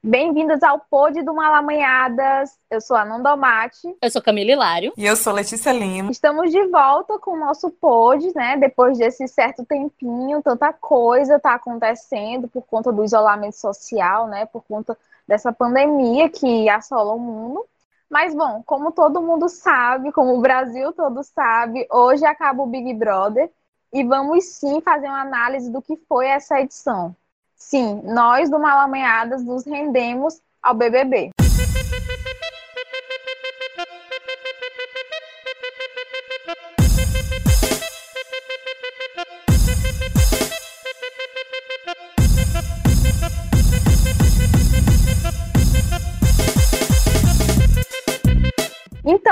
Bem-vindas ao Pod do Malamanhadas. Eu sou a Nondomate. Eu sou Camila Hilário. E eu sou Letícia Lima. Estamos de volta com o nosso Pod, né? Depois desse certo tempinho, tanta coisa está acontecendo por conta do isolamento social, né? Por conta dessa pandemia que assola o mundo. Mas, bom, como todo mundo sabe, como o Brasil todo sabe, hoje acaba o Big Brother e vamos sim fazer uma análise do que foi essa edição. Sim, nós do Malamanhadas nos rendemos ao BBB.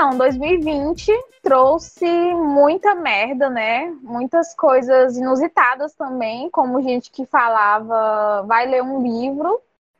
Então, 2020 trouxe muita merda, né? Muitas coisas inusitadas também, como gente que falava vai ler um livro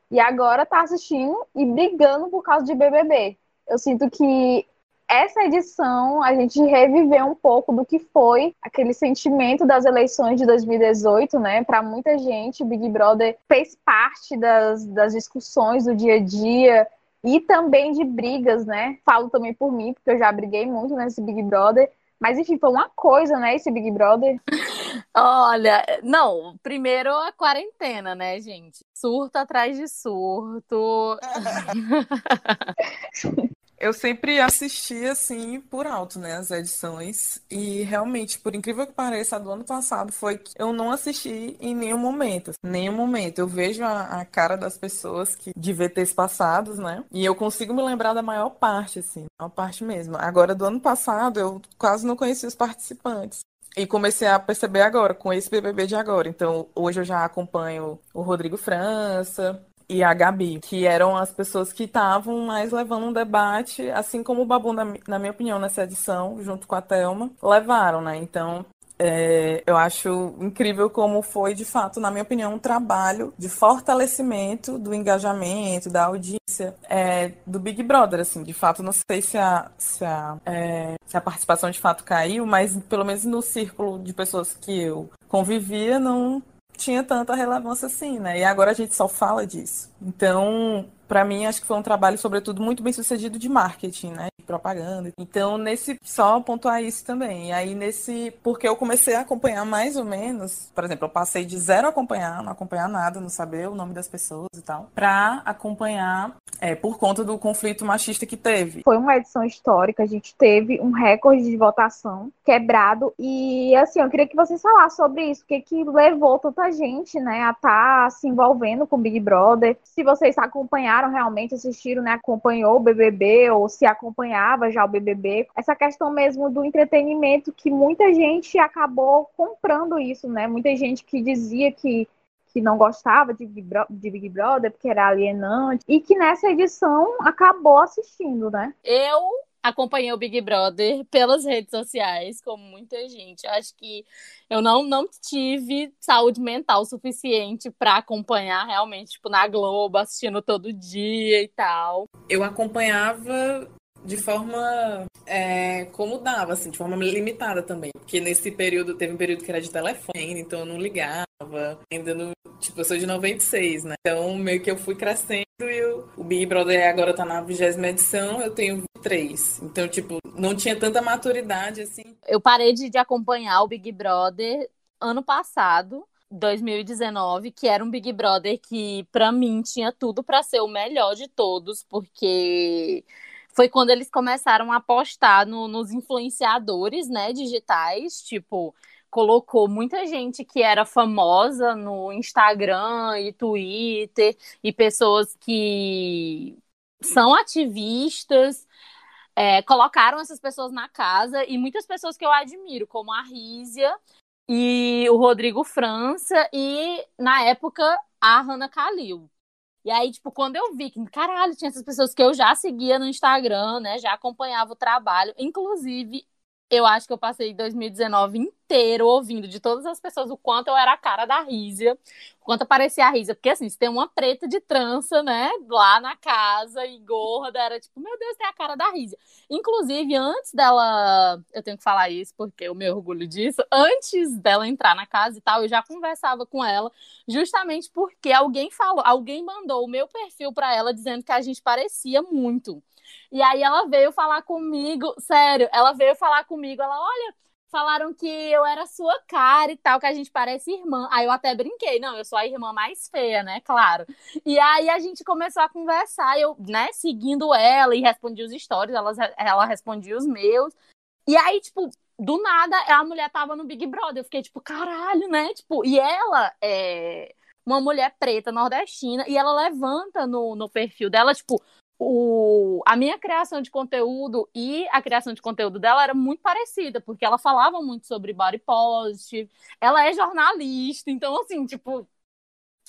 e agora tá assistindo e brigando por causa de BBB. Eu sinto que essa edição a gente reviveu um pouco do que foi aquele sentimento das eleições de 2018, né? Para muita gente, Big Brother fez parte das, das discussões do dia a dia e também de brigas, né? Falo também por mim, porque eu já briguei muito nesse Big Brother. Mas enfim, foi uma coisa, né, esse Big Brother. Olha, não, primeiro a quarentena, né, gente? Surto atrás de surto. Eu sempre assisti assim por alto, né, as edições e realmente, por incrível que pareça, a do ano passado foi que eu não assisti em nenhum momento, nenhum momento. Eu vejo a, a cara das pessoas que de VTs passados, né, e eu consigo me lembrar da maior parte, assim, a maior parte mesmo. Agora, do ano passado, eu quase não conhecia os participantes. E comecei a perceber agora, com esse BBB de agora. Então, hoje eu já acompanho o Rodrigo França, e a Gabi, que eram as pessoas que estavam mais levando um debate, assim como o Babu, na, minha opinião, nessa edição, junto com a Thelma, levaram, né? Então, é, eu acho incrível como foi, de fato, na minha opinião, um trabalho de fortalecimento do engajamento, da audiência é, do Big Brother, assim, de fato, não sei se a, se a, é, se a participação de fato caiu, mas pelo menos no círculo de pessoas que eu convivia, não tinha tanta relevância assim, né? E agora a gente só fala disso. Então, para mim, acho que foi um trabalho, sobretudo, muito bem sucedido de marketing, né? Propaganda. Então, nesse, só pontuar isso também. E aí, nesse, porque eu comecei a acompanhar mais ou menos, por exemplo, eu passei de zero a acompanhar, não acompanhar nada, não saber o nome das pessoas e tal, pra acompanhar é, por conta do conflito machista que teve. Foi uma edição histórica, a gente teve um recorde de votação quebrado. E, assim, eu queria que vocês falassem sobre isso, o que, que levou tanta gente, né, a estar tá se envolvendo com o Big Brother. Se vocês acompanharam acompanharam realmente, assistiram, né, acompanhou o BBB ou se acompanhava já o BBB. Essa questão mesmo do entretenimento que muita gente acabou comprando isso, né? Muita gente que dizia que que não gostava de Big, de Big Brother porque era alienante e que nessa edição acabou assistindo, né? Eu acompanhei o Big Brother pelas redes sociais, como muita gente. Acho que eu não, não tive saúde mental suficiente para acompanhar realmente, tipo, na Globo, assistindo todo dia e tal. Eu acompanhava de forma é, como dava, assim, de forma limitada também. Porque nesse período, teve um período que era de telefone, então eu não ligava, ainda no. Tipo, eu sou de 96, né? Então meio que eu fui crescendo e eu, o Big Brother agora tá na vigésima edição, eu tenho três. Então, tipo, não tinha tanta maturidade assim. Eu parei de, de acompanhar o Big Brother ano passado. 2019, que era um Big Brother que para mim tinha tudo para ser o melhor de todos, porque foi quando eles começaram a apostar no, nos influenciadores, né, digitais, tipo, colocou muita gente que era famosa no Instagram e Twitter e pessoas que são ativistas, é, colocaram essas pessoas na casa e muitas pessoas que eu admiro, como a Rízia e o Rodrigo França e, na época, a Hannah Kalil. E aí, tipo, quando eu vi que, caralho, tinha essas pessoas que eu já seguia no Instagram, né? Já acompanhava o trabalho. Inclusive, eu acho que eu passei 2019 inteiro ouvindo de todas as pessoas o quanto eu era a cara da Rízia, o quanto parecia a Rízia. Porque assim, se tem uma preta de trança, né, lá na casa e gorda, era tipo, meu Deus, tem a cara da Rízia. Inclusive, antes dela. Eu tenho que falar isso porque eu me orgulho disso. Antes dela entrar na casa e tal, eu já conversava com ela, justamente porque alguém falou, alguém mandou o meu perfil para ela dizendo que a gente parecia muito. E aí ela veio falar comigo, sério, ela veio falar comigo, ela, olha, falaram que eu era sua cara e tal, que a gente parece irmã. Aí eu até brinquei, não, eu sou a irmã mais feia, né? Claro. E aí a gente começou a conversar, eu, né, seguindo ela e respondi os stories, ela, ela respondia os meus. E aí, tipo, do nada, a mulher tava no Big Brother. Eu fiquei, tipo, caralho, né? Tipo, e ela é uma mulher preta nordestina e ela levanta no, no perfil dela, tipo, o, a minha criação de conteúdo e a criação de conteúdo dela era muito parecida, porque ela falava muito sobre body positive, ela é jornalista, então, assim, tipo,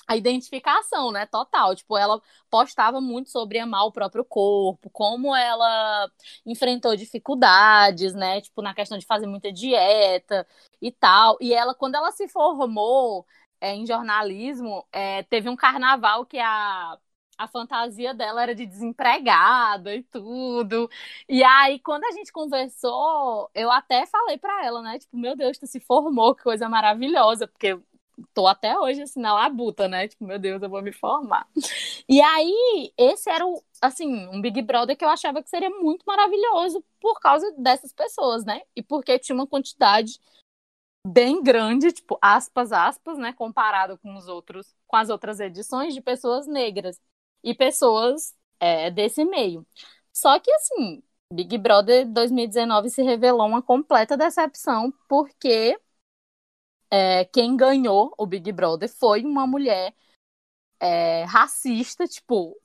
a identificação, né, total. Tipo, ela postava muito sobre amar o próprio corpo, como ela enfrentou dificuldades, né, tipo, na questão de fazer muita dieta e tal. E ela, quando ela se formou é, em jornalismo, é, teve um carnaval que a a fantasia dela era de desempregada e tudo. E aí, quando a gente conversou, eu até falei para ela, né? Tipo, meu Deus, tu se formou, que coisa maravilhosa, porque tô até hoje assim na labuta, né? Tipo, meu Deus, eu vou me formar. E aí, esse era o, assim, um Big Brother que eu achava que seria muito maravilhoso por causa dessas pessoas, né? E porque tinha uma quantidade bem grande, tipo, aspas, aspas, né, comparado com os outros, com as outras edições de pessoas negras e pessoas é, desse meio. Só que, assim, Big Brother 2019 se revelou uma completa decepção, porque é, quem ganhou o Big Brother foi uma mulher é, racista, tipo,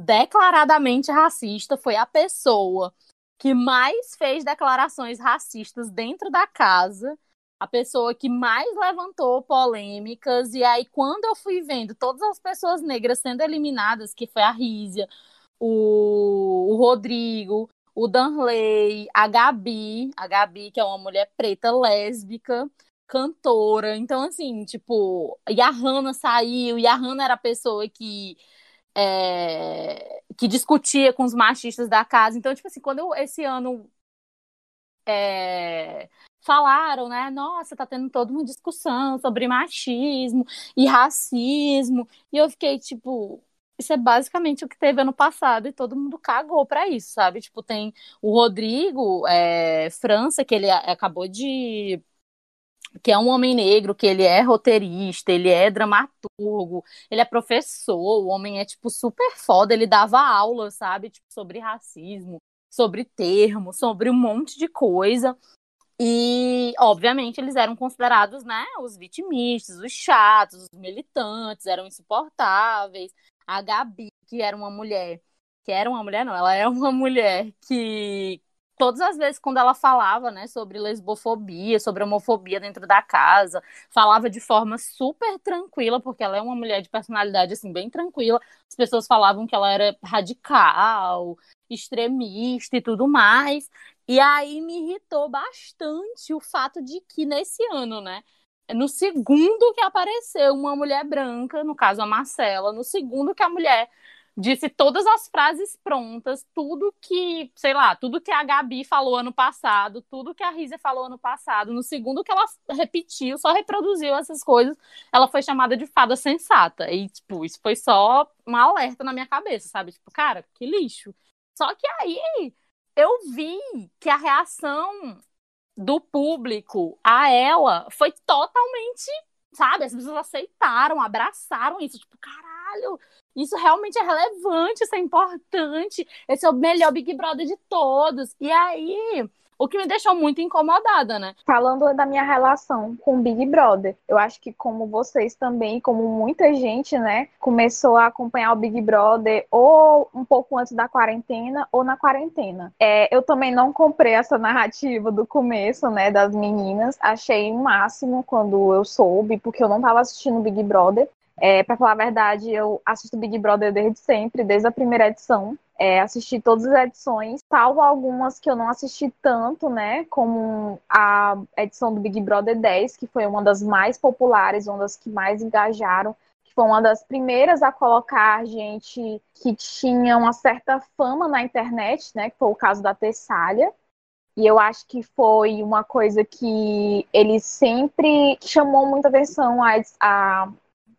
declaradamente racista, foi a pessoa que mais fez declarações racistas dentro da casa a pessoa que mais levantou polêmicas. E aí, quando eu fui vendo todas as pessoas negras sendo eliminadas, que foi a Rízia, o, o Rodrigo, o Danley, a Gabi, a Gabi, que é uma mulher preta lésbica, cantora. Então, assim, tipo, e a Hannah saiu, e a Hannah era a pessoa que. É, que discutia com os machistas da casa. Então, tipo assim, quando eu, esse ano é, falaram, né? Nossa, tá tendo toda uma discussão sobre machismo e racismo. E eu fiquei tipo, isso é basicamente o que teve ano passado e todo mundo cagou para isso, sabe? Tipo, tem o Rodrigo é, França, que ele acabou de. que é um homem negro, que ele é roteirista, ele é dramaturgo, ele é professor, o homem é, tipo, super foda, ele dava aula, sabe? Tipo, sobre racismo, sobre termos, sobre um monte de coisa. E, obviamente, eles eram considerados, né, os vitimistas, os chatos, os militantes, eram insuportáveis. A Gabi, que era uma mulher, que era uma mulher, não, ela é uma mulher que todas as vezes quando ela falava, né, sobre lesbofobia, sobre homofobia dentro da casa, falava de forma super tranquila, porque ela é uma mulher de personalidade assim bem tranquila. As pessoas falavam que ela era radical, extremista e tudo mais. E aí me irritou bastante o fato de que nesse ano, né? No segundo que apareceu uma mulher branca, no caso a Marcela, no segundo que a mulher disse todas as frases prontas, tudo que, sei lá, tudo que a Gabi falou ano passado, tudo que a Risa falou ano passado, no segundo que ela repetiu, só reproduziu essas coisas, ela foi chamada de fada sensata. E, tipo, isso foi só uma alerta na minha cabeça, sabe? Tipo, cara, que lixo. Só que aí eu vi que a reação do público a ela foi totalmente, sabe? As pessoas aceitaram, abraçaram isso, tipo, caralho, isso realmente é relevante, isso é importante, esse é o melhor Big Brother de todos. E aí, o que me deixou muito incomodada, né? Falando da minha relação com Big Brother, eu acho que como vocês também, como muita gente, né, começou a acompanhar o Big Brother ou um pouco antes da quarentena ou na quarentena. É, eu também não comprei essa narrativa do começo, né, das meninas. Achei o máximo quando eu soube, porque eu não estava assistindo Big Brother. É, para falar a verdade, eu assisto Big Brother desde sempre, desde a primeira edição. É, assisti todas as edições, salvo algumas que eu não assisti tanto, né? Como a edição do Big Brother 10, que foi uma das mais populares, uma das que mais engajaram, foi uma das primeiras a colocar gente que tinha uma certa fama na internet, né? Que foi o caso da Tessália. E eu acho que foi uma coisa que ele sempre chamou muita atenção a, a,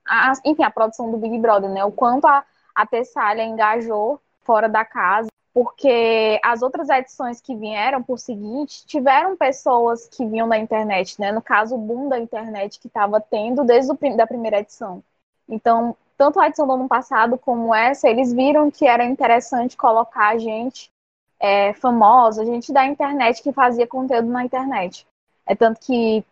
a enfim, a produção do Big Brother, né? O quanto a, a Tessália engajou fora da casa, porque as outras edições que vieram por seguinte tiveram pessoas que vinham da internet, né? No caso, o boom da internet que estava tendo desde a da primeira edição. Então, tanto a edição do ano passado como essa, eles viram que era interessante colocar gente é, famosa, gente da internet que fazia conteúdo na internet. É tanto que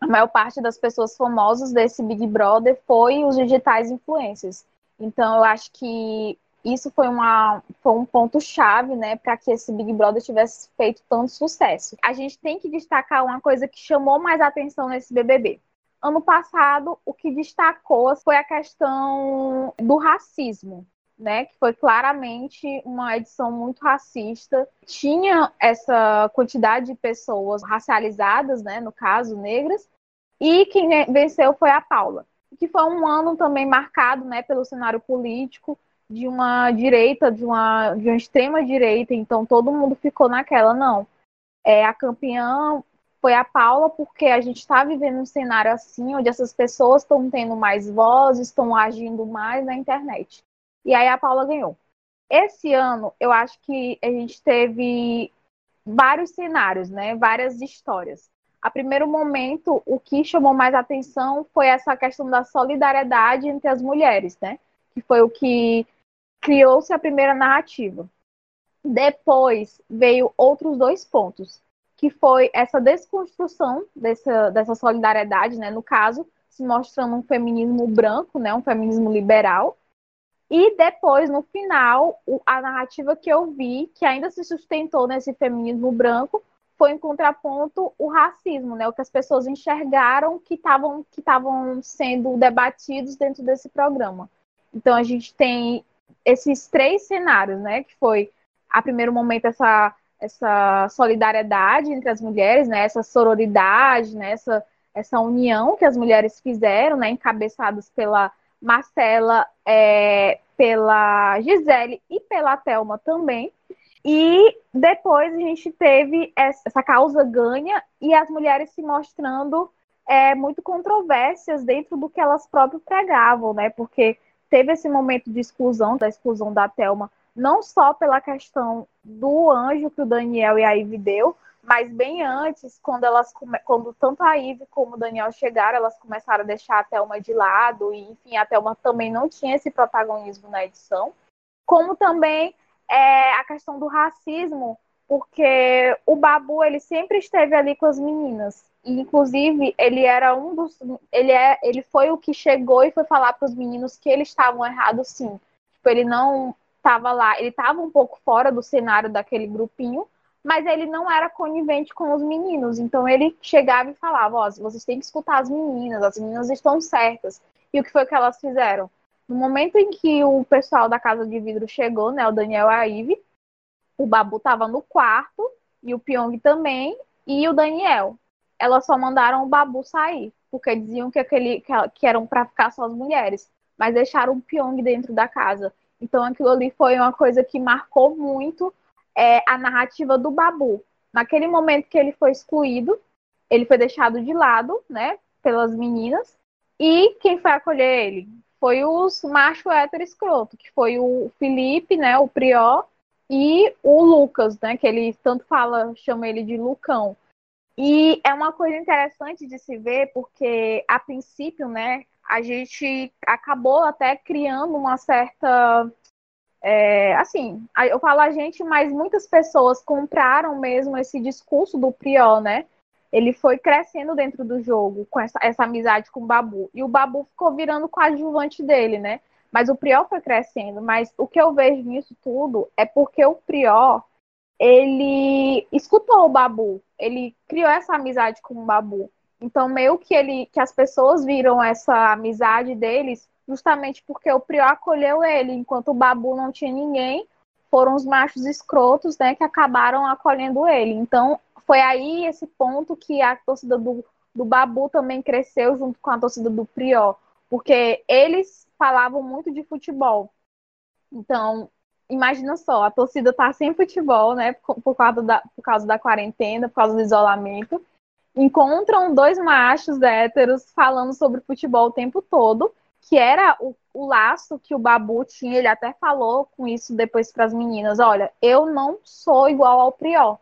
a maior parte das pessoas famosas desse Big Brother foi os digitais influencers. Então, eu acho que isso foi, uma, foi um ponto-chave, né, para que esse Big Brother tivesse feito tanto sucesso. A gente tem que destacar uma coisa que chamou mais atenção nesse BBB. Ano passado, o que destacou foi a questão do racismo, né, que foi claramente uma edição muito racista. Tinha essa quantidade de pessoas racializadas, né, no caso, negras, e quem venceu foi a Paula. Que foi um ano também marcado, né, pelo cenário político, de uma direita, de uma, de uma extrema direita, então todo mundo ficou naquela, não. É, a campeã foi a Paula, porque a gente está vivendo um cenário assim, onde essas pessoas estão tendo mais voz, estão agindo mais na internet. E aí a Paula ganhou. Esse ano, eu acho que a gente teve vários cenários, né? Várias histórias. A primeiro momento, o que chamou mais atenção foi essa questão da solidariedade entre as mulheres, né? Que foi o que criou-se a primeira narrativa. Depois veio outros dois pontos, que foi essa desconstrução dessa, dessa solidariedade, né, no caso, se mostrando um feminismo branco, né, um feminismo liberal. E depois, no final, a narrativa que eu vi, que ainda se sustentou nesse feminismo branco, foi em contraponto o racismo, né? O que as pessoas enxergaram que estavam que sendo debatidos dentro desse programa. Então a gente tem esses três cenários, né? Que foi, a primeiro momento, essa, essa solidariedade entre as mulheres, né? Essa sororidade, né? Essa, essa união que as mulheres fizeram, né? Encabeçadas pela Marcela, é, pela Gisele e pela Thelma também. E depois a gente teve essa causa ganha e as mulheres se mostrando é, muito controvérsias dentro do que elas próprias pregavam, né? Porque teve esse momento de exclusão, da exclusão da Thelma, não só pela questão do anjo que o Daniel e a Ivy deu, mas bem antes, quando elas quando tanto a Ivy como o Daniel chegaram, elas começaram a deixar a Thelma de lado, e enfim, a Thelma também não tinha esse protagonismo na edição. Como também é, a questão do racismo, porque o Babu ele sempre esteve ali com as meninas. Inclusive, ele era um dos. Ele, é, ele foi o que chegou e foi falar para os meninos que eles estavam errados, sim. Tipo, ele não estava lá, ele estava um pouco fora do cenário daquele grupinho, mas ele não era conivente com os meninos. Então ele chegava e falava: Ó, vocês têm que escutar as meninas, as meninas estão certas. E o que foi que elas fizeram? No momento em que o pessoal da Casa de Vidro chegou, né, o Daniel e a Ivy, o Babu estava no quarto, e o Pyong também, e o Daniel elas só mandaram o Babu sair, porque diziam que, aquele, que eram para ficar só as mulheres, mas deixaram o Pyong dentro da casa. Então aquilo ali foi uma coisa que marcou muito é, a narrativa do Babu. Naquele momento que ele foi excluído, ele foi deixado de lado, né, pelas meninas, e quem foi acolher ele? Foi os macho hétero escroto, que foi o Felipe, né, o Prior, e o Lucas, né, que ele tanto fala, chama ele de Lucão. E é uma coisa interessante de se ver, porque a princípio, né, a gente acabou até criando uma certa. É, assim, eu falo a gente, mas muitas pessoas compraram mesmo esse discurso do Priol, né? Ele foi crescendo dentro do jogo com essa, essa amizade com o Babu. E o Babu ficou virando coadjuvante dele, né? Mas o Priol foi crescendo. Mas o que eu vejo nisso tudo é porque o Priol ele escutou o Babu, ele criou essa amizade com o Babu. Então, meio que ele que as pessoas viram essa amizade deles justamente porque o Prior acolheu ele, enquanto o Babu não tinha ninguém, foram os machos escrotos, né, que acabaram acolhendo ele. Então, foi aí esse ponto que a torcida do, do Babu também cresceu junto com a torcida do Prió, porque eles falavam muito de futebol. Então, imagina só, a torcida tá sem futebol, né, por, causa da, por causa da quarentena, por causa do isolamento. Encontram dois machos héteros falando sobre futebol o tempo todo, que era o, o laço que o Babu tinha, ele até falou com isso depois para as meninas, olha, eu não sou igual ao Prior.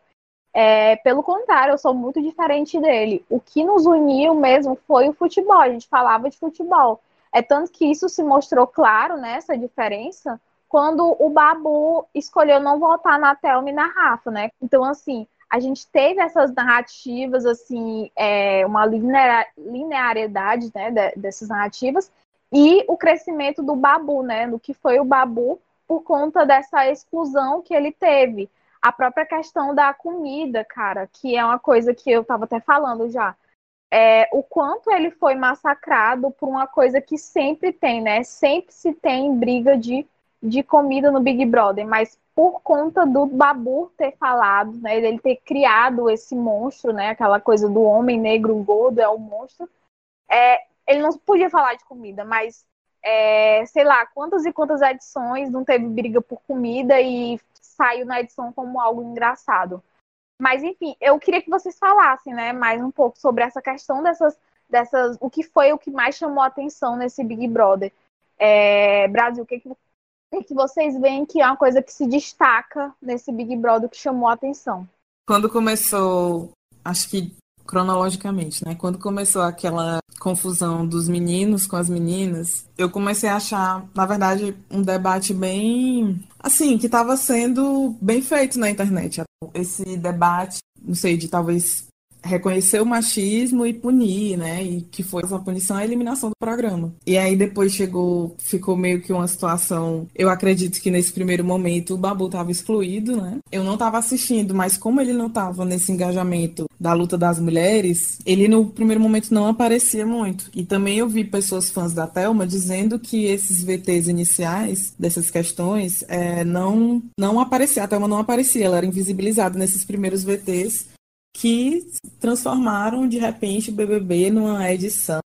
É, pelo contrário, eu sou muito diferente dele. O que nos uniu mesmo foi o futebol. A gente falava de futebol. É tanto que isso se mostrou claro, né, essa diferença, quando o Babu escolheu não votar na Thelma e na Rafa, né? Então, assim, a gente teve essas narrativas, assim, é, uma linearidade, né, dessas narrativas, e o crescimento do Babu, né, do que foi o Babu por conta dessa exclusão que ele teve. A própria questão da comida, cara, que é uma coisa que eu estava até falando já é, o quanto ele foi massacrado por uma coisa que sempre tem, né? Sempre se tem briga de, de comida no Big Brother, mas por conta do Babu ter falado, né? Ele ter criado esse monstro, né? Aquela coisa do homem negro gordo é o monstro. É, ele não podia falar de comida, mas é, sei lá, quantas e quantas edições não teve briga por comida e saiu na edição como algo engraçado. Mas, enfim, eu queria que vocês falassem, né, mais um pouco sobre essa questão dessas, dessas, o que foi o que mais chamou a atenção nesse Big Brother. É, Brasil, o que, o que vocês veem que é uma coisa que se destaca nesse Big Brother que chamou a atenção? Quando começou, acho que cronologicamente, né? Quando começou aquela confusão dos meninos com as meninas, eu comecei a achar, na verdade, um debate bem assim, que estava sendo bem feito na internet. Esse debate, não sei, de talvez reconhecer o machismo e punir, né? E que foi uma punição a eliminação do programa. E aí depois chegou, ficou meio que uma situação. Eu acredito que nesse primeiro momento o Babu estava excluído, né? Eu não estava assistindo, mas como ele não estava nesse engajamento da luta das mulheres, ele no primeiro momento não aparecia muito. E também eu vi pessoas fãs da Thelma dizendo que esses VTs iniciais dessas questões é, não não aparecia, a Thelma não aparecia, ela era invisibilizada nesses primeiros VTs que transformaram de repente o BBB numa edição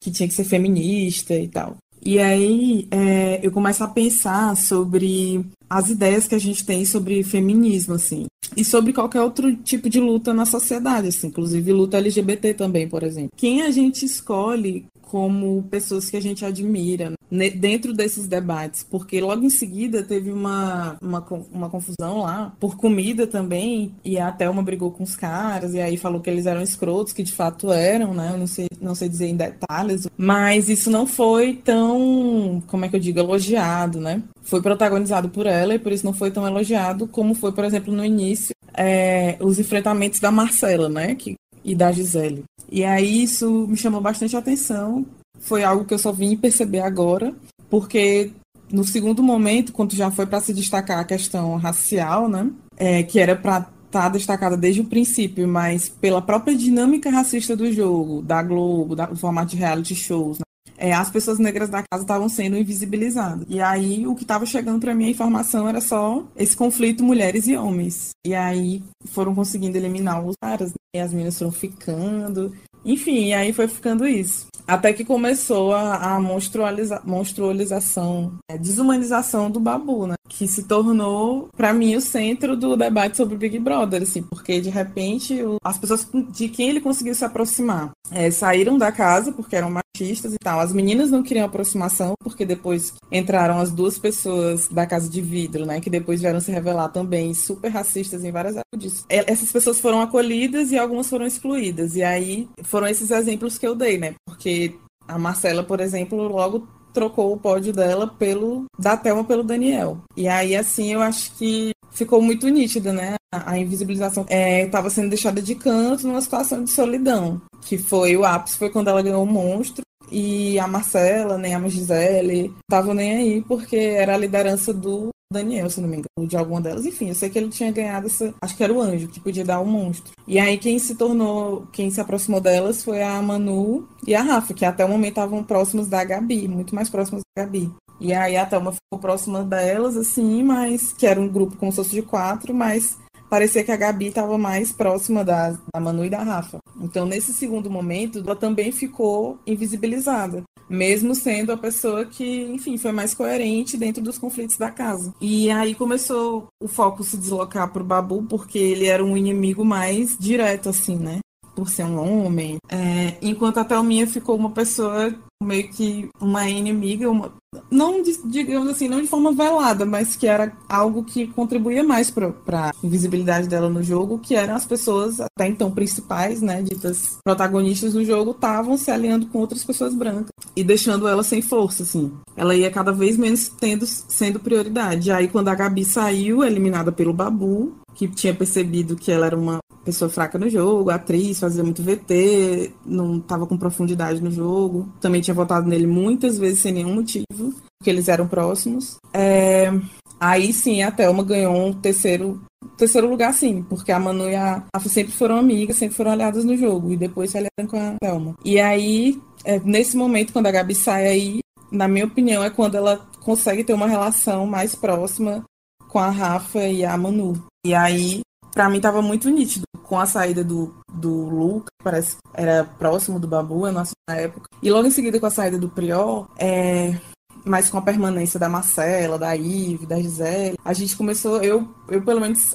que tinha que ser feminista e tal. E aí é, eu começo a pensar sobre as ideias que a gente tem sobre feminismo, assim, e sobre qualquer outro tipo de luta na sociedade, assim, inclusive luta LGBT também, por exemplo. Quem a gente escolhe como pessoas que a gente admira né, dentro desses debates, porque logo em seguida teve uma, uma, uma confusão lá por comida também, e a Thelma brigou com os caras, e aí falou que eles eram escrotos, que de fato eram, né? Eu não sei, não sei dizer em detalhes, mas isso não foi tão, como é que eu digo, elogiado, né? Foi protagonizado por ela e por isso não foi tão elogiado como foi, por exemplo, no início, é, os enfrentamentos da Marcela, né? Que e da Gisele. E aí isso me chamou bastante atenção. Foi algo que eu só vim perceber agora, porque no segundo momento, quando já foi para se destacar a questão racial, né, é, que era para estar tá destacada desde o princípio, mas pela própria dinâmica racista do jogo, da Globo, do formato de reality shows, né, é, as pessoas negras da casa estavam sendo invisibilizadas. E aí o que estava chegando para mim a informação era só esse conflito mulheres e homens. E aí foram conseguindo eliminar os caras, né? e as meninas foram ficando. Enfim, e aí foi ficando isso. Até que começou a, a monstrualiza, monstrualização, a é, desumanização do Babu, né? Que se tornou, para mim, o centro do debate sobre o Big Brother, assim, porque de repente o, as pessoas de quem ele conseguiu se aproximar é, saíram da casa porque eram machistas e tal. As meninas não queriam aproximação porque depois entraram as duas pessoas da casa de vidro, né? Que depois vieram se revelar também super racistas em várias áreas. É, essas pessoas foram acolhidas e algumas foram excluídas. E aí foram esses exemplos que eu dei, né? Porque a Marcela, por exemplo, logo trocou o pódio dela pelo da Thelma pelo Daniel. E aí, assim, eu acho que ficou muito nítida, né? A invisibilização estava é, sendo deixada de canto numa situação de solidão, que foi o ápice, foi quando ela ganhou o monstro. E a Marcela, nem a Gisele, estavam nem aí, porque era a liderança do Daniel, se não me engano, de alguma delas. Enfim, eu sei que ele tinha ganhado essa. Acho que era o anjo, que podia dar o um monstro. E aí quem se tornou, quem se aproximou delas foi a Manu e a Rafa, que até o momento estavam próximos da Gabi, muito mais próximos da Gabi. E aí a Thelma ficou próxima delas, assim, mas que era um grupo como se fosse de quatro, mas parecia que a Gabi estava mais próxima da, da Manu e da Rafa. Então, nesse segundo momento, ela também ficou invisibilizada mesmo sendo a pessoa que, enfim, foi mais coerente dentro dos conflitos da casa. E aí começou o foco se deslocar pro Babu, porque ele era um inimigo mais direto, assim, né? Por ser um homem. É, enquanto a Thelminha ficou uma pessoa meio que uma inimiga, uma, não digamos assim, não de forma velada, mas que era algo que contribuía mais para a invisibilidade dela no jogo, que eram as pessoas até então principais, né, ditas protagonistas do jogo, estavam se aliando com outras pessoas brancas e deixando ela sem força, assim. Ela ia cada vez menos tendo sendo prioridade. Aí quando a Gabi saiu, eliminada pelo Babu, que tinha percebido que ela era uma pessoa fraca no jogo, atriz, fazia muito VT, não estava com profundidade no jogo. Também tinha votado nele muitas vezes sem nenhum motivo, porque eles eram próximos. É... Aí sim, a Thelma ganhou um terceiro, terceiro lugar, sim, porque a Manu e a Rafa sempre foram amigas, sempre foram aliadas no jogo, e depois se aliaram com a Thelma. E aí, é, nesse momento, quando a Gabi sai aí, na minha opinião, é quando ela consegue ter uma relação mais próxima com a Rafa e a Manu. E aí, para mim, tava muito nítido com a saída do, do Luke, parece que era próximo do Babu, a nossa época. E logo em seguida com a saída do Prior, é, mas com a permanência da Marcela, da Ive, da Gisele, a gente começou, eu, eu pelo menos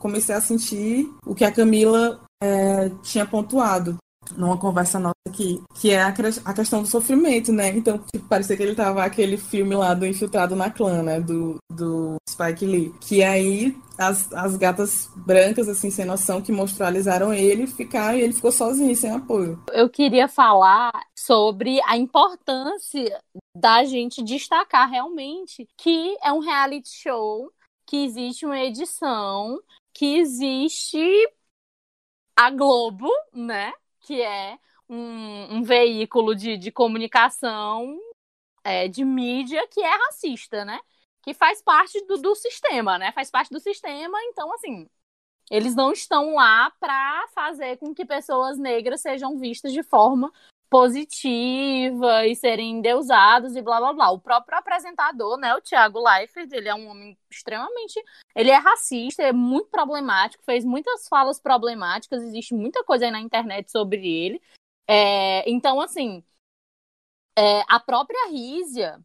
comecei a sentir o que a Camila é, tinha pontuado numa conversa nossa aqui, que é a, questão do sofrimento, né? Então, tipo, parecia que ele tava aquele filme lá do Infiltrado na Clã, né? Do, do Spike Lee. Que aí as, as gatas brancas, assim, sem noção, que monstrualizaram ele, ficaram e ele ficou sozinho, sem apoio. Eu queria falar sobre a importância da gente destacar realmente que é um reality show, que existe uma edição, que existe a Globo, né? Que é um, um veículo de, de comunicação, é, de mídia, que é racista, né? Que faz parte do, do sistema, né? Faz parte do sistema, então, assim, eles não estão lá para fazer com que pessoas negras sejam vistas de forma positiva e serem endeusados e blá blá blá. O próprio apresentador, né, o Thiago Leifert, ele é um homem extremamente, ele é racista, é muito problemático, fez muitas falas problemáticas, existe muita coisa aí na internet sobre ele. É, então, assim, é, a própria Rízia,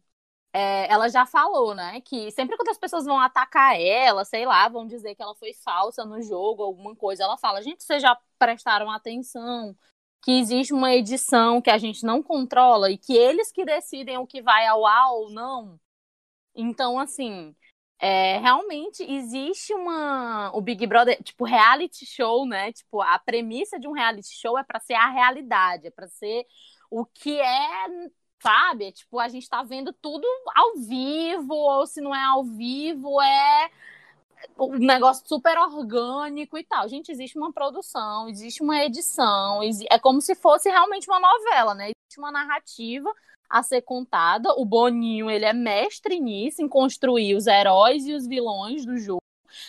é, ela já falou, né, que sempre quando as pessoas vão atacar ela, sei lá, vão dizer que ela foi falsa no jogo, alguma coisa, ela fala, gente, vocês já prestaram atenção que existe uma edição que a gente não controla e que eles que decidem o que vai ao ar ou não. Então, assim, é, realmente existe uma. O Big Brother, tipo, reality show, né? Tipo, a premissa de um reality show é para ser a realidade, é para ser o que é, sabe? Tipo, a gente tá vendo tudo ao vivo, ou se não é ao vivo, é um negócio super orgânico e tal. Gente, existe uma produção, existe uma edição, é como se fosse realmente uma novela, né? Existe uma narrativa a ser contada. O Boninho, ele é mestre nisso, em construir os heróis e os vilões do jogo,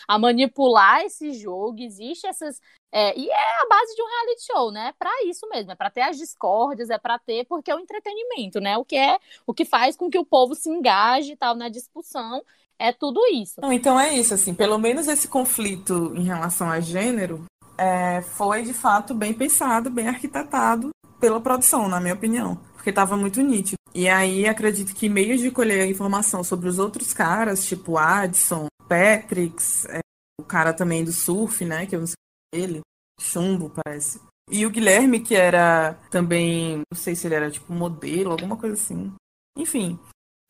a manipular esse jogo. Existe essas. É, e é a base de um reality show, né? É para isso mesmo, é para ter as discórdias, é para ter, porque é o entretenimento, né? O que é o que faz com que o povo se engaje e tal na discussão é tudo isso. Então é isso, assim, pelo menos esse conflito em relação a gênero é, foi de fato bem pensado, bem arquitetado pela produção, na minha opinião, porque estava muito nítido. E aí acredito que meios de colher informação sobre os outros caras, tipo Adson, Patricks, é, o cara também do surf, né, que eu não sei ele, Chumbo, parece. E o Guilherme, que era também, não sei se ele era tipo modelo, alguma coisa assim. Enfim,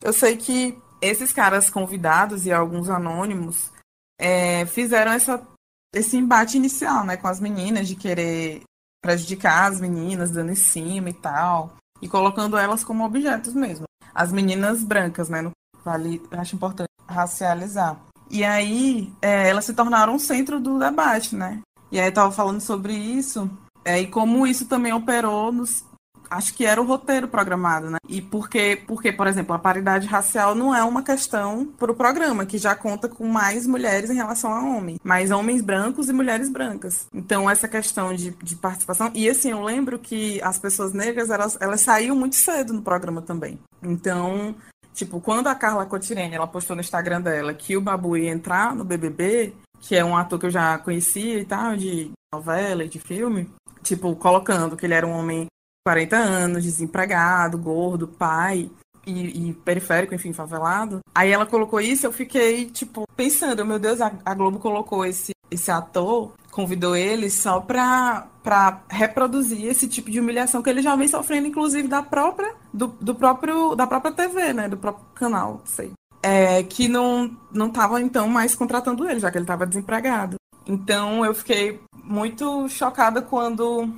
eu sei que esses caras convidados e alguns anônimos é, fizeram essa, esse embate inicial, né, com as meninas, de querer prejudicar as meninas, dando em cima e tal, e colocando elas como objetos mesmo. As meninas brancas, né, no, vale, acho importante racializar. E aí, é, elas se tornaram o centro do debate, né? E aí, eu tava falando sobre isso, é, e como isso também operou nos, acho que era o roteiro programado, né? E porque, porque, por exemplo, a paridade racial não é uma questão para o programa, que já conta com mais mulheres em relação a homens, mais homens brancos e mulheres brancas. Então, essa questão de, de participação. E assim, eu lembro que as pessoas negras, elas, elas saíam muito cedo no programa também. Então, Tipo, quando a Carla Cotirene, ela postou no Instagram dela que o Babu ia entrar no BBB, que é um ator que eu já conhecia e tal, de novela e de filme, tipo, colocando que ele era um homem 40 anos, desempregado, gordo, pai, e, e, periférico, enfim, favelado. Aí ela colocou isso, eu fiquei, tipo, pensando, meu Deus, a, a Globo colocou esse, esse ator, convidou ele só pra, pra reproduzir esse tipo de humilhação que ele já vem sofrendo, inclusive, da própria, do, do próprio, da própria TV, né, do próprio canal, sei. É, que não, não tava, então, mais contratando ele, já que ele estava desempregado. Então, eu fiquei muito chocada quando,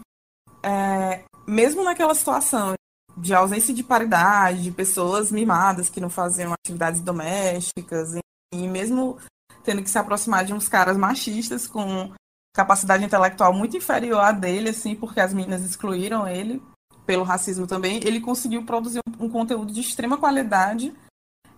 é, mesmo naquela situação de ausência de paridade, de pessoas mimadas que não faziam atividades domésticas, e mesmo tendo que se aproximar de uns caras machistas com capacidade intelectual muito inferior à dele, assim, porque as meninas excluíram ele pelo racismo também, ele conseguiu produzir um conteúdo de extrema qualidade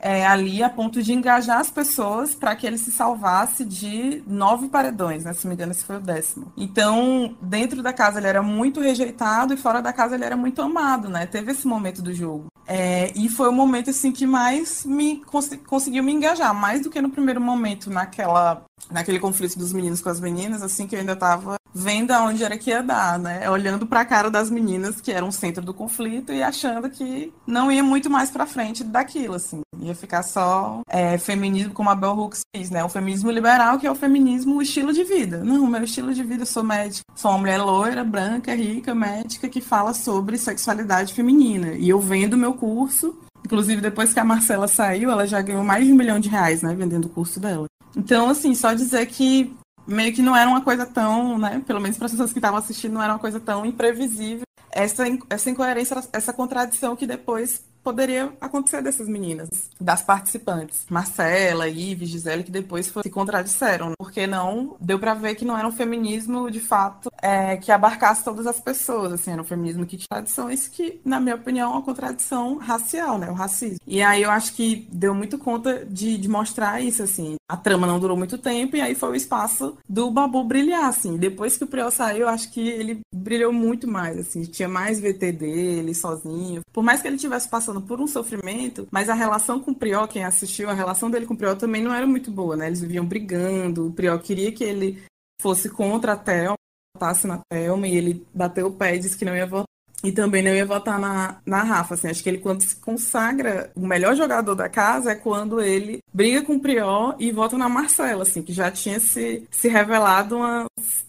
é, ali a ponto de engajar as pessoas para que ele se salvasse de nove paredões, né? Se me engano, esse foi o décimo. Então, dentro da casa ele era muito rejeitado e fora da casa ele era muito amado, né? Teve esse momento do jogo. É, e foi o momento assim que mais me cons conseguiu me engajar, mais do que no primeiro momento naquela naquele conflito dos meninos com as meninas, assim que eu ainda estava vendo aonde era que ia dar, né? Olhando para a cara das meninas que eram o centro do conflito e achando que não ia muito mais para frente daquilo, assim. Ia ficar só é, feminismo, como a Bell Hooks diz, né? O feminismo liberal, que é o feminismo estilo de vida. Não, meu estilo de vida, eu sou médica. Sou uma mulher loira, branca, rica, médica, que fala sobre sexualidade feminina. E eu vendo meu curso Inclusive, depois que a Marcela saiu, ela já ganhou mais de um milhão de reais, né, vendendo o curso dela. Então, assim, só dizer que meio que não era uma coisa tão, né? Pelo menos para as pessoas que estavam assistindo, não era uma coisa tão imprevisível. Essa, essa incoerência, essa contradição que depois poderia acontecer dessas meninas, das participantes. Marcela, Ives, Gisele, que depois se contradisseram, porque não deu para ver que não era um feminismo de fato é, que abarcasse todas as pessoas, assim, era um feminismo que tinha tradições que, na minha opinião, é uma contradição racial, né, o racismo. E aí eu acho que deu muito conta de, de mostrar isso, assim. A trama não durou muito tempo e aí foi o espaço do Babu brilhar, assim. Depois que o Priol saiu, acho que ele brilhou muito mais, assim, tinha mais VT dele sozinho. Por mais que ele tivesse passado passando por um sofrimento, mas a relação com o Prió, quem assistiu, a relação dele com o Prió também não era muito boa, né? Eles viviam brigando, o Prió queria que ele fosse contra a Thelma, votasse na Thelma, e ele bateu o pé e disse que não ia votar. E também não ia votar na, na Rafa, assim, acho que ele quando se consagra, o melhor jogador da casa é quando ele briga com o Prió e vota na Marcela, assim, que já tinha se, se revelado uma,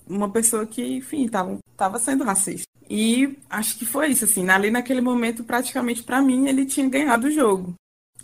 uma pessoa que, enfim, estava sendo racista. E acho que foi isso, assim, ali naquele momento, praticamente para mim, ele tinha ganhado o jogo.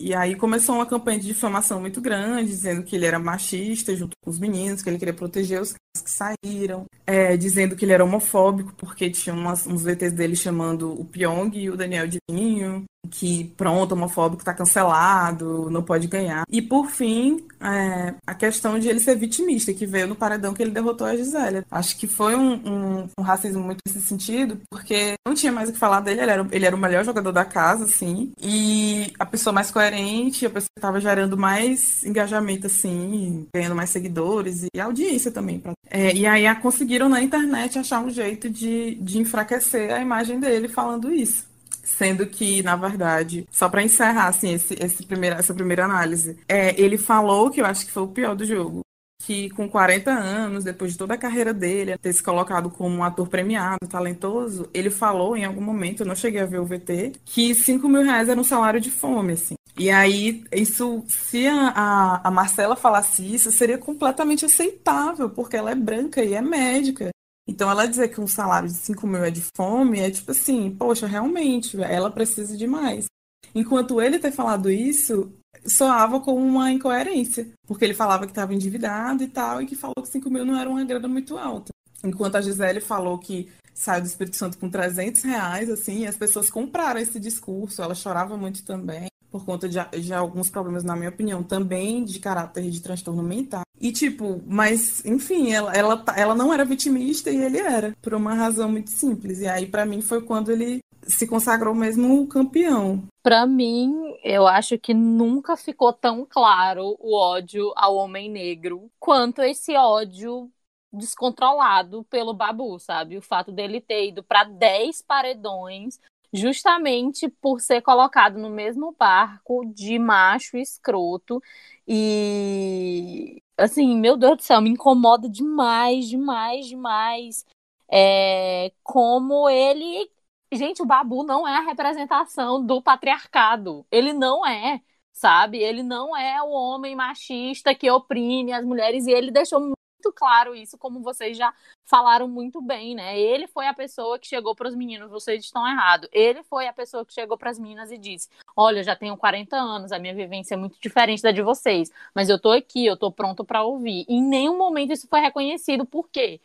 E aí começou uma campanha de difamação muito grande, dizendo que ele era machista junto com os meninos, que ele queria proteger os que saíram, é, dizendo que ele era homofóbico, porque tinha umas, uns VTs dele chamando o Pyong e o Daniel de Vinho, que pronto, homofóbico tá cancelado, não pode ganhar. E por fim, é, a questão de ele ser vitimista, que veio no paredão que ele derrotou a Gisele. Acho que foi um, um, um, racismo muito nesse sentido, porque não tinha mais o que falar dele, ele era, ele era o melhor jogador da casa, assim, e a pessoa mais coerente, a pessoa que tava gerando mais engajamento, assim, ganhando mais seguidores e audiência também. Pra... É, e aí conseguiram na internet achar um jeito de, de enfraquecer a imagem dele falando isso. Sendo que, na verdade, só para encerrar assim, esse, esse essa primeira análise, é, ele falou que eu acho que foi o pior do jogo. Que com 40 anos, depois de toda a carreira dele, ter se colocado como um ator premiado, talentoso, ele falou em algum momento, eu não cheguei a ver o VT, que 5 mil reais era um salário de fome, assim. E aí, isso, se a, a, a Marcela falasse isso, seria completamente aceitável, porque ela é branca e é médica. Então, ela dizer que um salário de 5 mil é de fome é tipo assim, poxa, realmente, ela precisa de mais. Enquanto ele ter falado isso, soava como uma incoerência, porque ele falava que estava endividado e tal, e que falou que 5 mil não era uma grana muito alta. Enquanto a Gisele falou que saiu do Espírito Santo com 300 reais, assim, as pessoas compraram esse discurso, ela chorava muito também por conta de, de, alguns problemas, na minha opinião, também de caráter de transtorno mental. E, tipo, mas, enfim, ela, ela, ela não era vitimista e ele era, por uma razão muito simples. E aí, para mim, foi quando ele se consagrou mesmo campeão. Para mim, eu acho que nunca ficou tão claro o ódio ao homem negro quanto esse ódio descontrolado pelo Babu, sabe? O fato dele ter ido para 10 paredões justamente por ser colocado no mesmo barco de macho escroto e assim, meu Deus do céu, me incomoda demais, demais, demais. É, como ele. Gente, o Babu não é a representação do patriarcado. Ele não é, sabe? Ele não é o homem machista que oprime as mulheres e ele deixou muito claro isso, como vocês já falaram muito bem, né? Ele foi a pessoa que chegou para os meninos, vocês estão errados. Ele foi a pessoa que chegou para as meninas e disse: Olha, eu já tenho 40 anos, a minha vivência é muito diferente da de vocês, mas eu tô aqui, eu tô pronto para ouvir. Em nenhum momento isso foi reconhecido, por quê?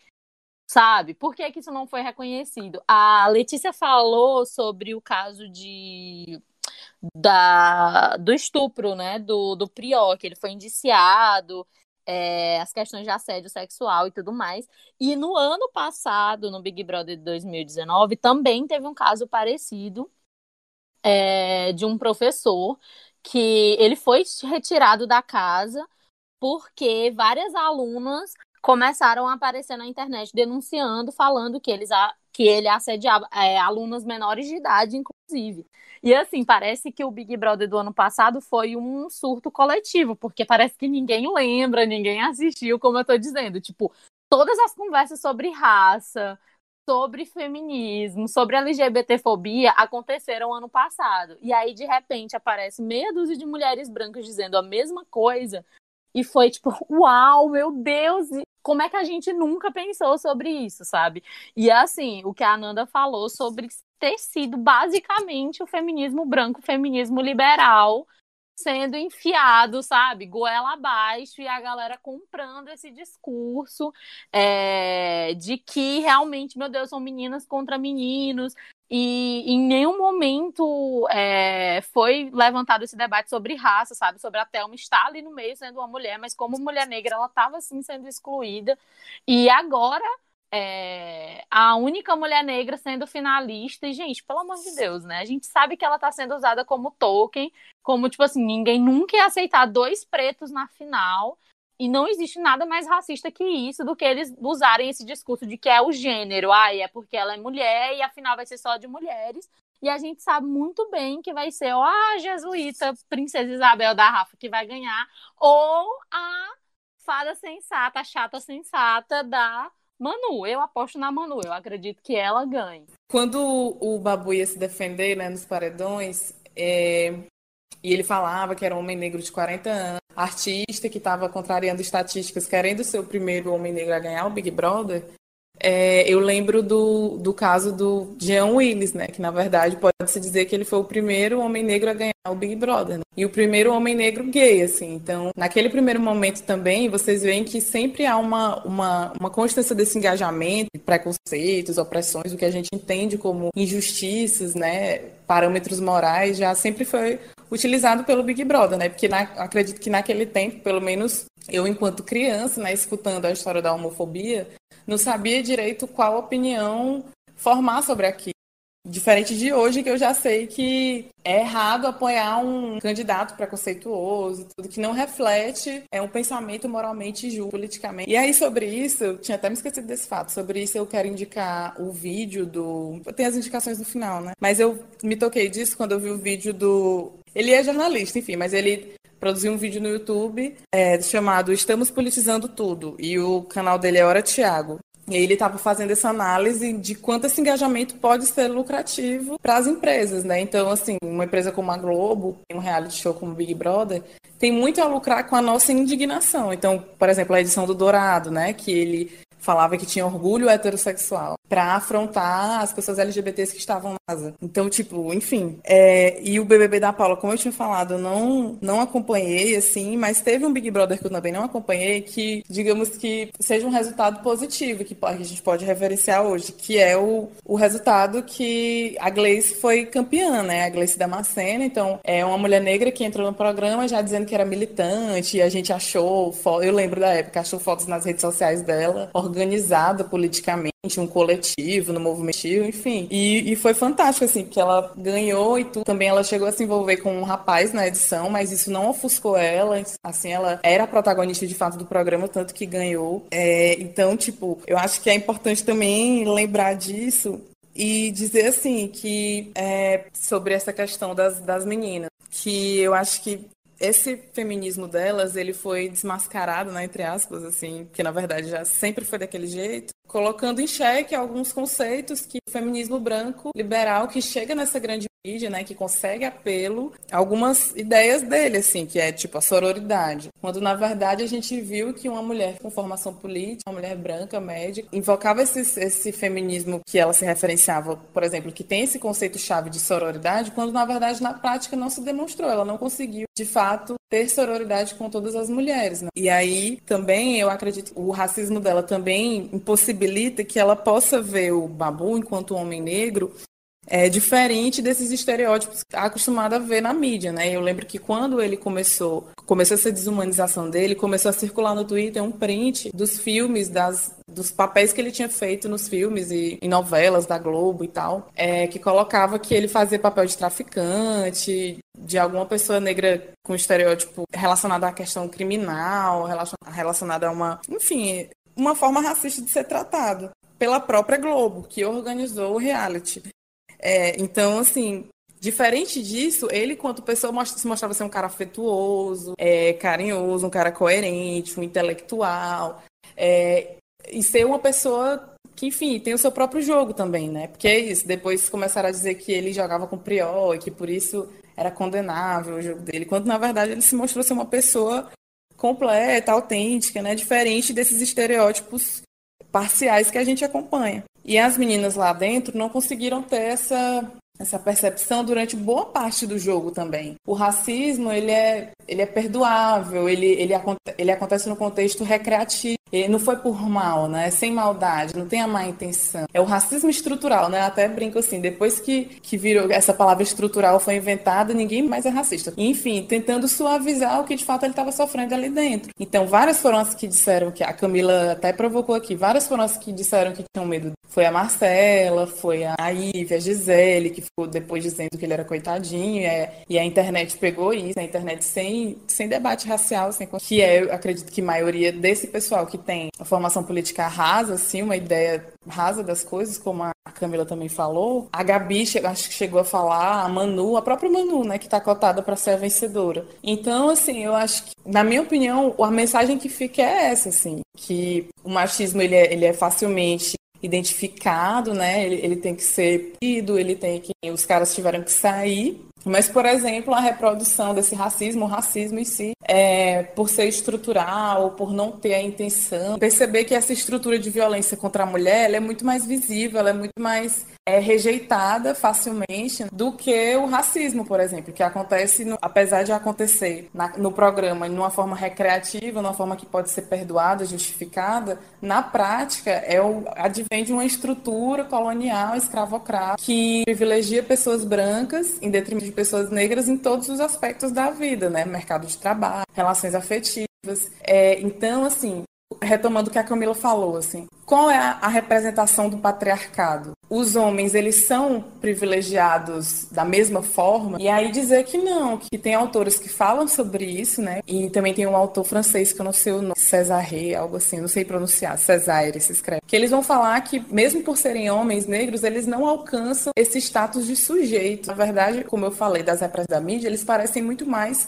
Sabe? Por que, que isso não foi reconhecido? A Letícia falou sobre o caso de da, do estupro, né? Do, do Prior, que ele foi indiciado é, as questões de assédio sexual e tudo mais. E no ano passado, no Big Brother de 2019, também teve um caso parecido é, de um professor que ele foi retirado da casa porque várias alunas começaram a aparecer na internet denunciando, falando que, eles, que ele assediava é, alunas menores de idade, inclusive. E assim, parece que o Big Brother do ano passado foi um surto coletivo, porque parece que ninguém lembra, ninguém assistiu, como eu tô dizendo. Tipo, todas as conversas sobre raça, sobre feminismo, sobre LGBTfobia aconteceram ano passado. E aí, de repente, aparece meia dúzia de mulheres brancas dizendo a mesma coisa. E foi tipo, uau, meu Deus, como é que a gente nunca pensou sobre isso, sabe? E assim, o que a Ananda falou sobre ter sido basicamente o feminismo branco, o feminismo liberal, sendo enfiado, sabe, goela abaixo e a galera comprando esse discurso é, de que realmente, meu Deus, são meninas contra meninos. E em nenhum momento é, foi levantado esse debate sobre raça, sabe? Sobre a Thelma estar ali no meio sendo uma mulher, mas como mulher negra ela estava assim sendo excluída. E agora é, a única mulher negra sendo finalista. E, gente, pelo amor de Deus, né? A gente sabe que ela tá sendo usada como token, como, tipo assim, ninguém nunca ia aceitar dois pretos na final. E não existe nada mais racista que isso do que eles usarem esse discurso de que é o gênero. Ah, é porque ela é mulher e a final vai ser só de mulheres. E a gente sabe muito bem que vai ser ou a jesuíta Princesa Isabel da Rafa que vai ganhar, ou a fada sensata, a chata sensata da Manu, eu aposto na Manu, eu acredito que ela ganhe. Quando o Babu ia se defender né, nos paredões, é... e ele falava que era um homem negro de 40 anos, artista que estava contrariando estatísticas, querendo ser o primeiro homem negro a ganhar o Big Brother, é, eu lembro do, do caso do Jean Willis, né? Que na verdade pode-se dizer que ele foi o primeiro homem negro a ganhar o Big Brother, né? E o primeiro homem negro gay, assim. Então, naquele primeiro momento também, vocês veem que sempre há uma, uma, uma constância desse engajamento, preconceitos, opressões, o que a gente entende como injustiças, né? Parâmetros morais, já sempre foi utilizado pelo Big Brother, né? Porque na, acredito que naquele tempo, pelo menos eu, enquanto criança, né, escutando a história da homofobia, não sabia direito qual opinião formar sobre aquilo. Diferente de hoje, que eu já sei que é errado apoiar um candidato preconceituoso, tudo que não reflete é um pensamento moralmente justo politicamente. E aí, sobre isso, eu tinha até me esquecido desse fato. Sobre isso, eu quero indicar o vídeo do. Tem as indicações no final, né? Mas eu me toquei disso quando eu vi o vídeo do. Ele é jornalista, enfim, mas ele produziu um vídeo no YouTube é, chamado Estamos Politizando Tudo. E o canal dele é Hora Tiago. E ele estava fazendo essa análise de quanto esse engajamento pode ser lucrativo para as empresas, né? Então, assim, uma empresa como a Globo, um reality show como Big Brother, tem muito a lucrar com a nossa indignação. Então, por exemplo, a edição do Dourado, né? Que ele falava que tinha orgulho heterossexual para afrontar as pessoas LGBTs que estavam casa. Então, tipo, enfim. É, e o BBB da Paula, como eu tinha falado, eu não, não acompanhei, assim, mas teve um Big Brother que eu também não acompanhei que, digamos que seja um resultado positivo que, a gente pode referenciar hoje, que é o, o resultado que a Gleice foi campeã, né? A Gleice Damasceno. Então, é uma mulher negra que entrou no programa já dizendo que era militante, e a gente achou, eu lembro da época, achou fotos nas redes sociais dela, organizada politicamente, um coletivo, no movimento, enfim. E, e foi fantástico, assim, porque ela ganhou e tudo. Também ela chegou a se envolver com um rapaz na edição, mas isso não ofuscou ela. Assim, ela era a protagonista de fato do programa, tanto que ganhou. É, então, tipo, eu acho que é importante também lembrar disso e dizer assim que é, sobre essa questão das, das meninas, que eu acho que esse feminismo delas, ele foi desmascarado, né, entre aspas, assim, que na verdade já sempre foi daquele jeito, colocando em xeque alguns conceitos que o feminismo branco liberal que chega nessa grande mídia, né, que consegue apelo, algumas ideias dele, assim, que é tipo a sororidade. Quando na verdade a gente viu que uma mulher com formação política, uma mulher branca, médica, invocava esse, esse feminismo que ela se referenciava, por exemplo, que tem esse conceito-chave de sororidade, quando na verdade na prática não se demonstrou, ela não conseguiu de fato ter sororidade com todas as mulheres. Né? E aí também eu acredito o racismo dela também impossibilita que ela possa ver o Babu enquanto homem negro é diferente desses estereótipos que está acostumado a ver na mídia, né? Eu lembro que quando ele começou, começou essa desumanização dele, começou a circular no Twitter um print dos filmes, das, dos papéis que ele tinha feito nos filmes e em novelas da Globo e tal, é, que colocava que ele fazia papel de traficante, de alguma pessoa negra com estereótipo relacionado à questão criminal, relacionado a uma, enfim, uma forma racista de ser tratado pela própria Globo, que organizou o reality. É, então, assim, Diferente disso, ele, quanto pessoa, se mostrava ser um cara afetuoso, é, carinhoso, um cara coerente, um intelectual. É, e ser uma pessoa que, enfim, tem o seu próprio jogo também, né? Porque é isso. Depois começaram a dizer que ele jogava com Priol e que por isso era condenável o jogo dele. Quando, na verdade, ele se mostrou ser uma pessoa completa, autêntica, né? Diferente desses estereótipos parciais que a gente acompanha. E as meninas lá dentro não conseguiram ter essa, essa percepção durante boa parte do jogo também. O racismo, ele é, ele é perdoável, ele, ele, ele acontece no contexto recreativo. Ele não foi por mal, né? Sem maldade, não tem a má intenção. É o racismo estrutural, né? Até brinco assim, depois que, que virou essa palavra estrutural foi inventada, ninguém mais é racista. Enfim, tentando suavizar o que de fato ele estava sofrendo ali dentro. Então, várias foram as que disseram que a Camila até provocou aqui, várias foram as que disseram que tinham medo. Foi a Marcela, foi a Ivy, a Gisele, que ficou depois dizendo que ele era coitadinho, e, é, e a internet pegou isso, a internet sem, sem debate racial, sem, que é, eu acredito que a maioria desse pessoal que tem a formação política rasa, assim, uma ideia rasa das coisas, como a Camila também falou. A Gabi, acho que chegou a falar, a Manu, a própria Manu, né, que está cotada para ser a vencedora. Então, assim, eu acho que, na minha opinião, a mensagem que fica é essa, assim, que o machismo ele é, ele é facilmente identificado, né? Ele, ele tem que ser pedido, ele tem que. Os caras tiveram que sair mas, por exemplo, a reprodução desse racismo, o racismo em si, é, por ser estrutural, por não ter a intenção, perceber que essa estrutura de violência contra a mulher é muito mais visível, é muito mais é, rejeitada facilmente do que o racismo, por exemplo, que acontece, no, apesar de acontecer na, no programa de uma forma recreativa, numa forma que pode ser perdoada, justificada, na prática é o, advém de uma estrutura colonial, escravocrata, que privilegia pessoas brancas em detrimento de pessoas negras em todos os aspectos da vida, né? Mercado de trabalho, relações afetivas. É, então, assim, retomando o que a Camila falou, assim, qual é a, representação do patriarcado? Os homens, eles são privilegiados da mesma forma? E aí dizer que não, que tem autores que falam sobre isso, né? E também tem um autor francês que eu não sei o nome, Césaré, algo assim, não sei pronunciar, César se escreve. Que eles vão falar que, mesmo por serem homens negros, eles não alcançam esse status de sujeito. Na verdade, como eu falei das representações da mídia, eles parecem muito mais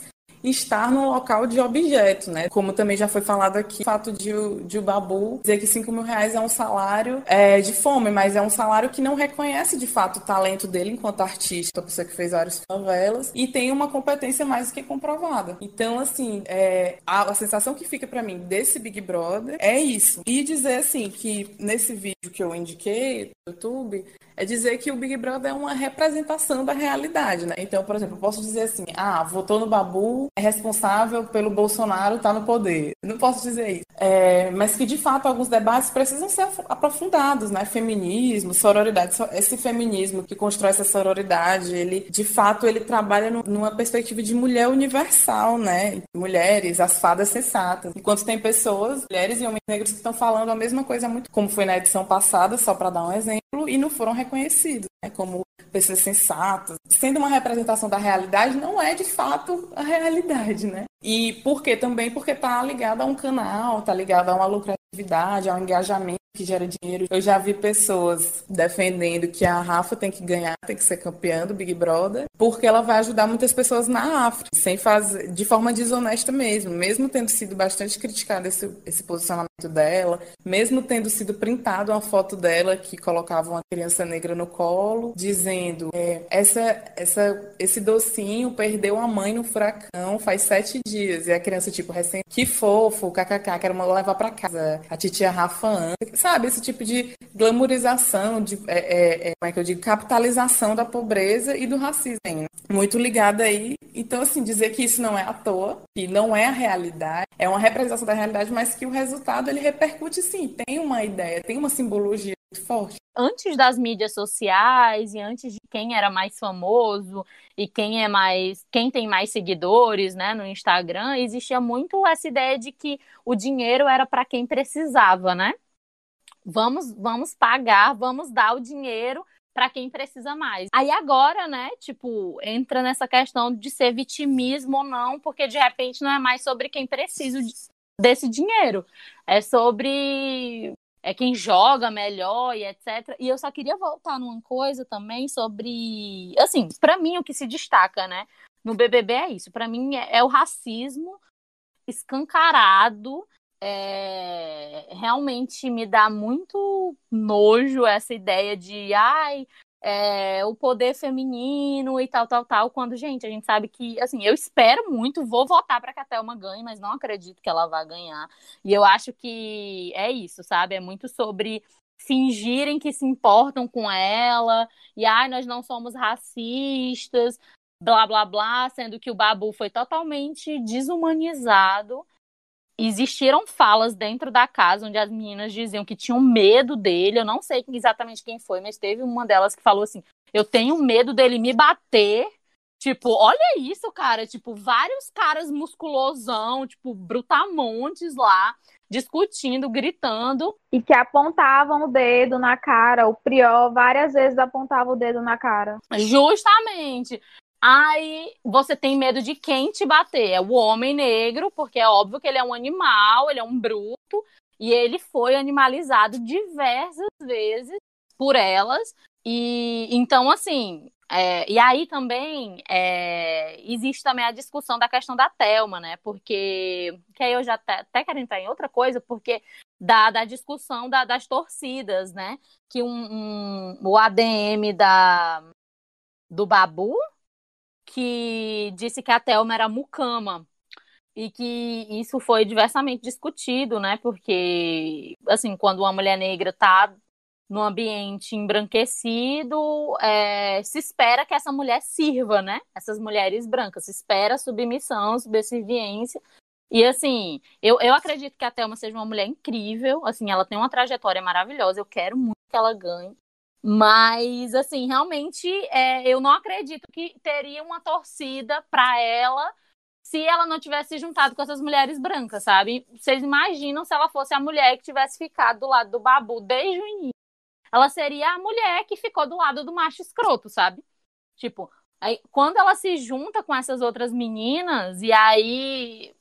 estar num local de objeto, né? Como também já foi falado aqui, o fato de, de o Babu dizer que 5 mil reais é um salário é, de fome, mas é um salário que não reconhece de fato o talento dele enquanto artista, pessoa que fez várias novelas, e tem uma competência mais do que comprovada. Então, assim, é, a, a sensação que fica para mim desse Big Brother é isso. E dizer, assim, que nesse vídeo que eu indiquei no YouTube, é dizer que o Big Brother é uma representação da realidade, né? Então, por exemplo, eu posso dizer assim, ah, votou no Babu responsável pelo Bolsonaro estar tá no poder. não posso dizer isso. É, mas que, de fato, alguns debates precisam ser aprofundados, né? Feminismo, sororidade. Esse feminismo que constrói essa sororidade, ele, de fato, ele trabalha numa perspectiva de mulher universal, né? Mulheres, as fadas sensatas. Enquanto tem pessoas, mulheres e homens negros que estão falando a mesma coisa, muito como foi na edição passada, só para dar um exemplo, e não foram reconhecidos, né? Como pessoas sensatas. Sendo uma representação da realidade, não é de fato a realidade, né? E por quê? Também porque está ligado a um canal, está ligado a uma lucratividade, a um engajamento que gera dinheiro. Eu já vi pessoas defendendo que a Rafa tem que ganhar, tem que ser campeã do Big Brother, porque ela vai ajudar muitas pessoas na África, sem fazer, de forma desonesta mesmo, mesmo tendo sido bastante criticado esse, esse posicionamento dela, mesmo tendo sido printado uma foto dela que colocava uma criança negra no colo, dizendo é, essa, essa, esse docinho perdeu a mãe no furacão faz sete dias, e a criança tipo recém, que fofo, kkk, quero levar para casa, a titia Rafa sabe? Esse tipo de glamorização, de, é, é, é, como é que eu digo, capitalização da pobreza e do racismo. Muito ligada aí. Então, assim, dizer que isso não é à toa, que não é a realidade, é uma representação da realidade, mas que o resultado ele repercute sim, tem uma ideia, tem uma simbologia forte. Antes das mídias sociais e antes de quem era mais famoso e quem é mais, quem tem mais seguidores, né, no Instagram, existia muito essa ideia de que o dinheiro era para quem precisava, né? Vamos, vamos pagar, vamos dar o dinheiro para quem precisa mais. Aí agora, né, tipo, entra nessa questão de ser vitimismo ou não, porque de repente não é mais sobre quem precisa desse dinheiro, é sobre é quem joga melhor e etc. E eu só queria voltar numa coisa também sobre, assim, para mim o que se destaca, né, no BBB é isso. Para mim é, é o racismo escancarado é, realmente me dá muito nojo essa ideia de ai, é, o poder feminino e tal, tal, tal, quando, gente, a gente sabe que, assim, eu espero muito, vou votar para que a Thelma ganhe, mas não acredito que ela vá ganhar. E eu acho que é isso, sabe? É muito sobre fingirem que se importam com ela, e ai, nós não somos racistas, blá, blá, blá, sendo que o Babu foi totalmente desumanizado existiram falas dentro da casa onde as meninas diziam que tinham medo dele. Eu não sei exatamente quem foi, mas teve uma delas que falou assim: Eu tenho medo dele me bater. Tipo, olha isso, cara. Tipo, vários caras musculosão, tipo, brutamontes lá, discutindo, gritando. E que apontavam o dedo na cara. O Prior várias vezes apontava o dedo na cara. Justamente. Aí você tem medo de quem te bater? É o homem negro, porque é óbvio que ele é um animal, ele é um bruto, e ele foi animalizado diversas vezes por elas. E então, assim, é, e aí também é, existe também a discussão da questão da Thelma, né? Porque que aí eu já até, até quero entrar em outra coisa, porque da, da discussão da, das torcidas, né? Que um, um, o ADM da, do Babu, que disse que a Thelma era mucama e que isso foi diversamente discutido, né? Porque, assim, quando uma mulher negra está no ambiente embranquecido, é, se espera que essa mulher sirva, né? Essas mulheres brancas, se espera submissão, subserviência. E assim, eu, eu acredito que a Thelma seja uma mulher incrível, assim, ela tem uma trajetória maravilhosa, eu quero muito que ela ganhe. Mas, assim, realmente, é, eu não acredito que teria uma torcida para ela se ela não tivesse juntado com essas mulheres brancas, sabe? Vocês imaginam se ela fosse a mulher que tivesse ficado do lado do Babu desde o início? Ela seria a mulher que ficou do lado do macho escroto, sabe? Tipo, aí, quando ela se junta com essas outras meninas, e aí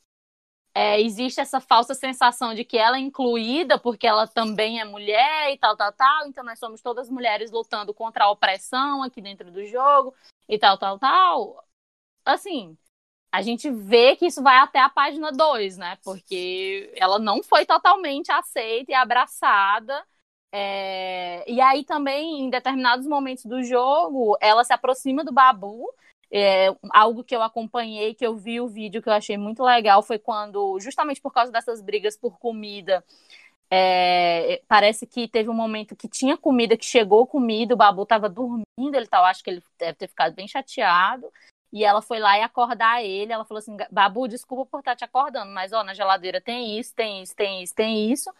é, existe essa falsa sensação de que ela é incluída porque ela também é mulher e tal, tal, tal. Então nós somos todas mulheres lutando contra a opressão aqui dentro do jogo e tal, tal, tal. Assim, a gente vê que isso vai até a página 2, né? Porque ela não foi totalmente aceita e abraçada. É... E aí também, em determinados momentos do jogo, ela se aproxima do Babu é, algo que eu acompanhei, que eu vi o vídeo que eu achei muito legal foi quando, justamente por causa dessas brigas por comida, é, parece que teve um momento que tinha comida, que chegou comida, o Babu estava dormindo, ele tá, acho que ele deve ter ficado bem chateado. E ela foi lá e acordar ele. Ela falou assim: Babu, desculpa por estar tá te acordando, mas ó, na geladeira tem isso, tem isso, tem isso, tem isso.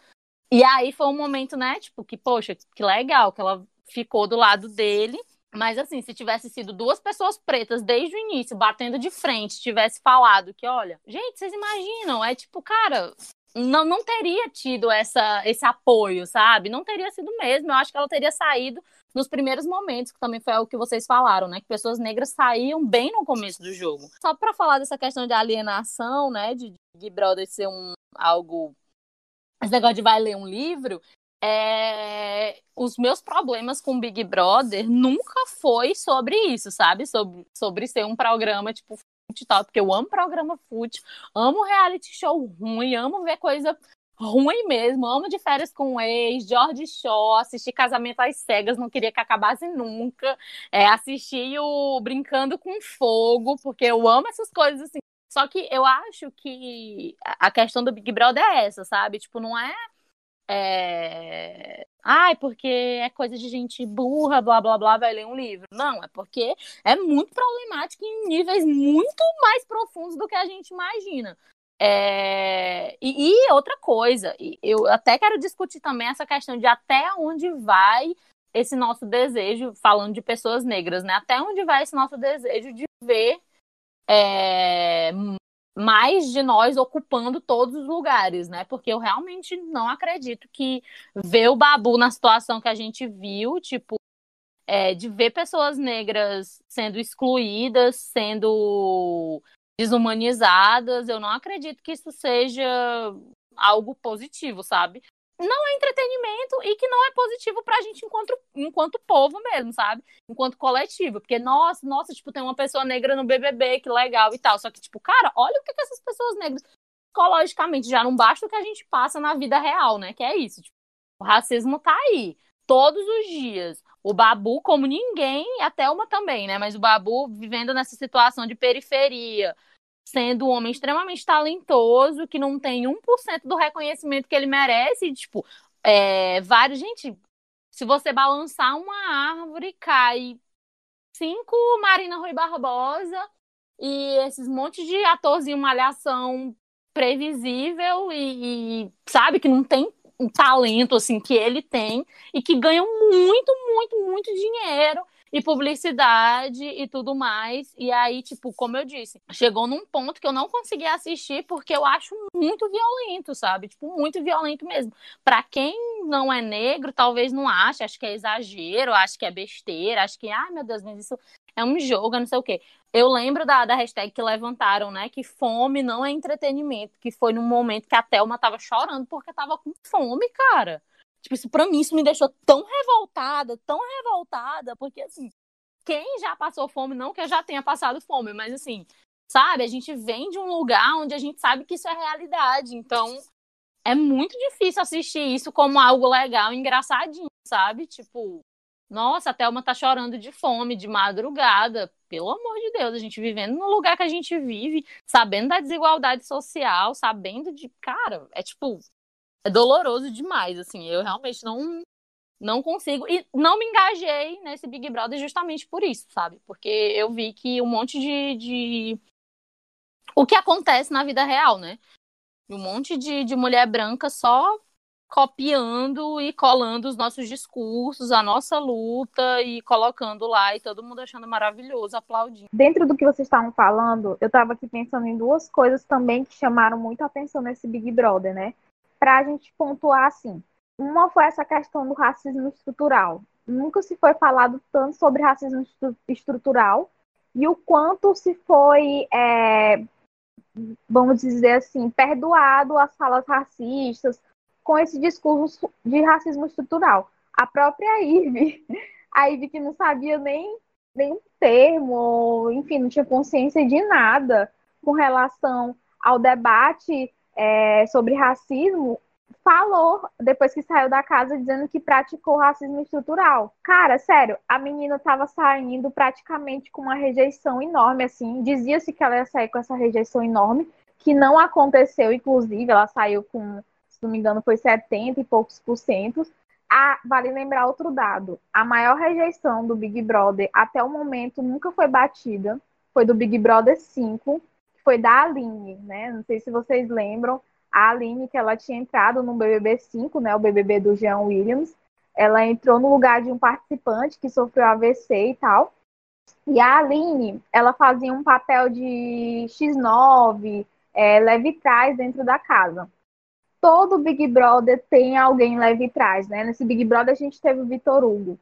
E aí foi um momento, né? Tipo, que, poxa, que legal, que ela ficou do lado dele. Mas assim, se tivesse sido duas pessoas pretas desde o início, batendo de frente, tivesse falado que, olha, gente, vocês imaginam, é tipo, cara, não, não teria tido essa, esse apoio, sabe? Não teria sido mesmo. Eu acho que ela teria saído nos primeiros momentos, que também foi o que vocês falaram, né? Que pessoas negras saíam bem no começo do jogo. Só para falar dessa questão de alienação, né? De Big Brother ser um algo. Esse negócio de vai ler um livro. É... Os meus problemas com Big Brother nunca foi sobre isso, sabe? Sobre, sobre ser um programa tipo tal, porque eu amo programa fute, amo reality show ruim, amo ver coisa ruim mesmo. Amo de férias com ex, George Shaw, assisti Casamento às Cegas, não queria que acabasse nunca. É, assisti o Brincando com Fogo, porque eu amo essas coisas assim. Só que eu acho que a questão do Big Brother é essa, sabe? Tipo, não é. É... Ai, porque é coisa de gente burra, blá blá blá, vai ler um livro. Não, é porque é muito problemático em níveis muito mais profundos do que a gente imagina. É... E, e, outra coisa, eu até quero discutir também essa questão de até onde vai esse nosso desejo, falando de pessoas negras, né? Até onde vai esse nosso desejo de ver é... mais de nós ocupando todos os lugares, né? Porque eu realmente não acredito que ver o Babu na situação que a gente viu, tipo, é, de ver pessoas negras sendo excluídas, sendo desumanizadas. Eu não acredito que isso seja algo positivo, sabe? Não é entretenimento e que não é positivo pra gente enquanto, enquanto povo mesmo, sabe? Enquanto coletivo. Porque, nossa, nossa, tipo, tem uma pessoa negra no BBB, que legal e tal. Só que, tipo, cara, olha o que, que essas pessoas negras, psicologicamente, já não basta o que a gente passa na vida real, né? Que é isso. Tipo, o racismo tá aí todos os dias. O Babu, como ninguém, até uma também, né? Mas o Babu vivendo nessa situação de periferia, sendo um homem extremamente talentoso, que não tem 1% do reconhecimento que ele merece, tipo, é, vários. Gente, se você balançar uma árvore, cai cinco Marina Rui Barbosa e esses montes de atorzinho malhação previsível e, e sabe que não tem um talento assim que ele tem e que ganham muito, muito, muito dinheiro e publicidade e tudo mais. E aí, tipo, como eu disse, chegou num ponto que eu não consegui assistir porque eu acho muito violento, sabe? Tipo, muito violento mesmo. Para quem não é negro, talvez não ache, acho que é exagero, acho que é besteira, acho que, ai meu Deus, mas isso é um jogo, não sei o quê. Eu lembro da, da hashtag que levantaram, né? Que fome não é entretenimento, que foi num momento que a Thelma tava chorando porque tava com fome, cara. Tipo, isso pra mim, isso me deixou tão revoltada, tão revoltada, porque assim, quem já passou fome, não que eu já tenha passado fome, mas assim, sabe, a gente vem de um lugar onde a gente sabe que isso é realidade. Então, é muito difícil assistir isso como algo legal, engraçadinho, sabe? Tipo, nossa, a Thelma tá chorando de fome, de madrugada. Pelo amor de Deus, a gente vivendo no lugar que a gente vive, sabendo da desigualdade social, sabendo de. Cara, é tipo. É doloroso demais, assim. Eu realmente não, não consigo. E não me engajei nesse Big Brother justamente por isso, sabe? Porque eu vi que um monte de. de... O que acontece na vida real, né? Um monte de, de mulher branca só copiando e colando os nossos discursos, a nossa luta e colocando lá e todo mundo achando maravilhoso, aplaudindo. Dentro do que vocês estavam falando, eu estava aqui pensando em duas coisas também que chamaram muito a atenção nesse Big Brother, né? Para a gente pontuar assim. Uma foi essa questão do racismo estrutural. Nunca se foi falado tanto sobre racismo estrutural e o quanto se foi, é, vamos dizer assim, perdoado as falas racistas, com esse discurso de racismo estrutural. A própria Ive, a Ive que não sabia nem nenhum termo, enfim, não tinha consciência de nada com relação ao debate é, sobre racismo, falou depois que saiu da casa dizendo que praticou racismo estrutural. Cara, sério, a menina estava saindo praticamente com uma rejeição enorme, assim. Dizia-se que ela ia sair com essa rejeição enorme, que não aconteceu, inclusive, ela saiu com não me engano, foi 70 e poucos por cento. Ah, vale lembrar outro dado: a maior rejeição do Big Brother até o momento nunca foi batida. foi do Big Brother 5, que foi da Aline, né? Não sei se vocês lembram, a Aline, que ela tinha entrado no BBB 5, né? O BBB do Jean Williams. Ela entrou no lugar de um participante que sofreu AVC e tal. E a Aline, ela fazia um papel de X9, é, leve trás dentro da casa. Todo Big Brother tem alguém leve trás, né? Nesse Big Brother a gente teve o Vitor Hugo.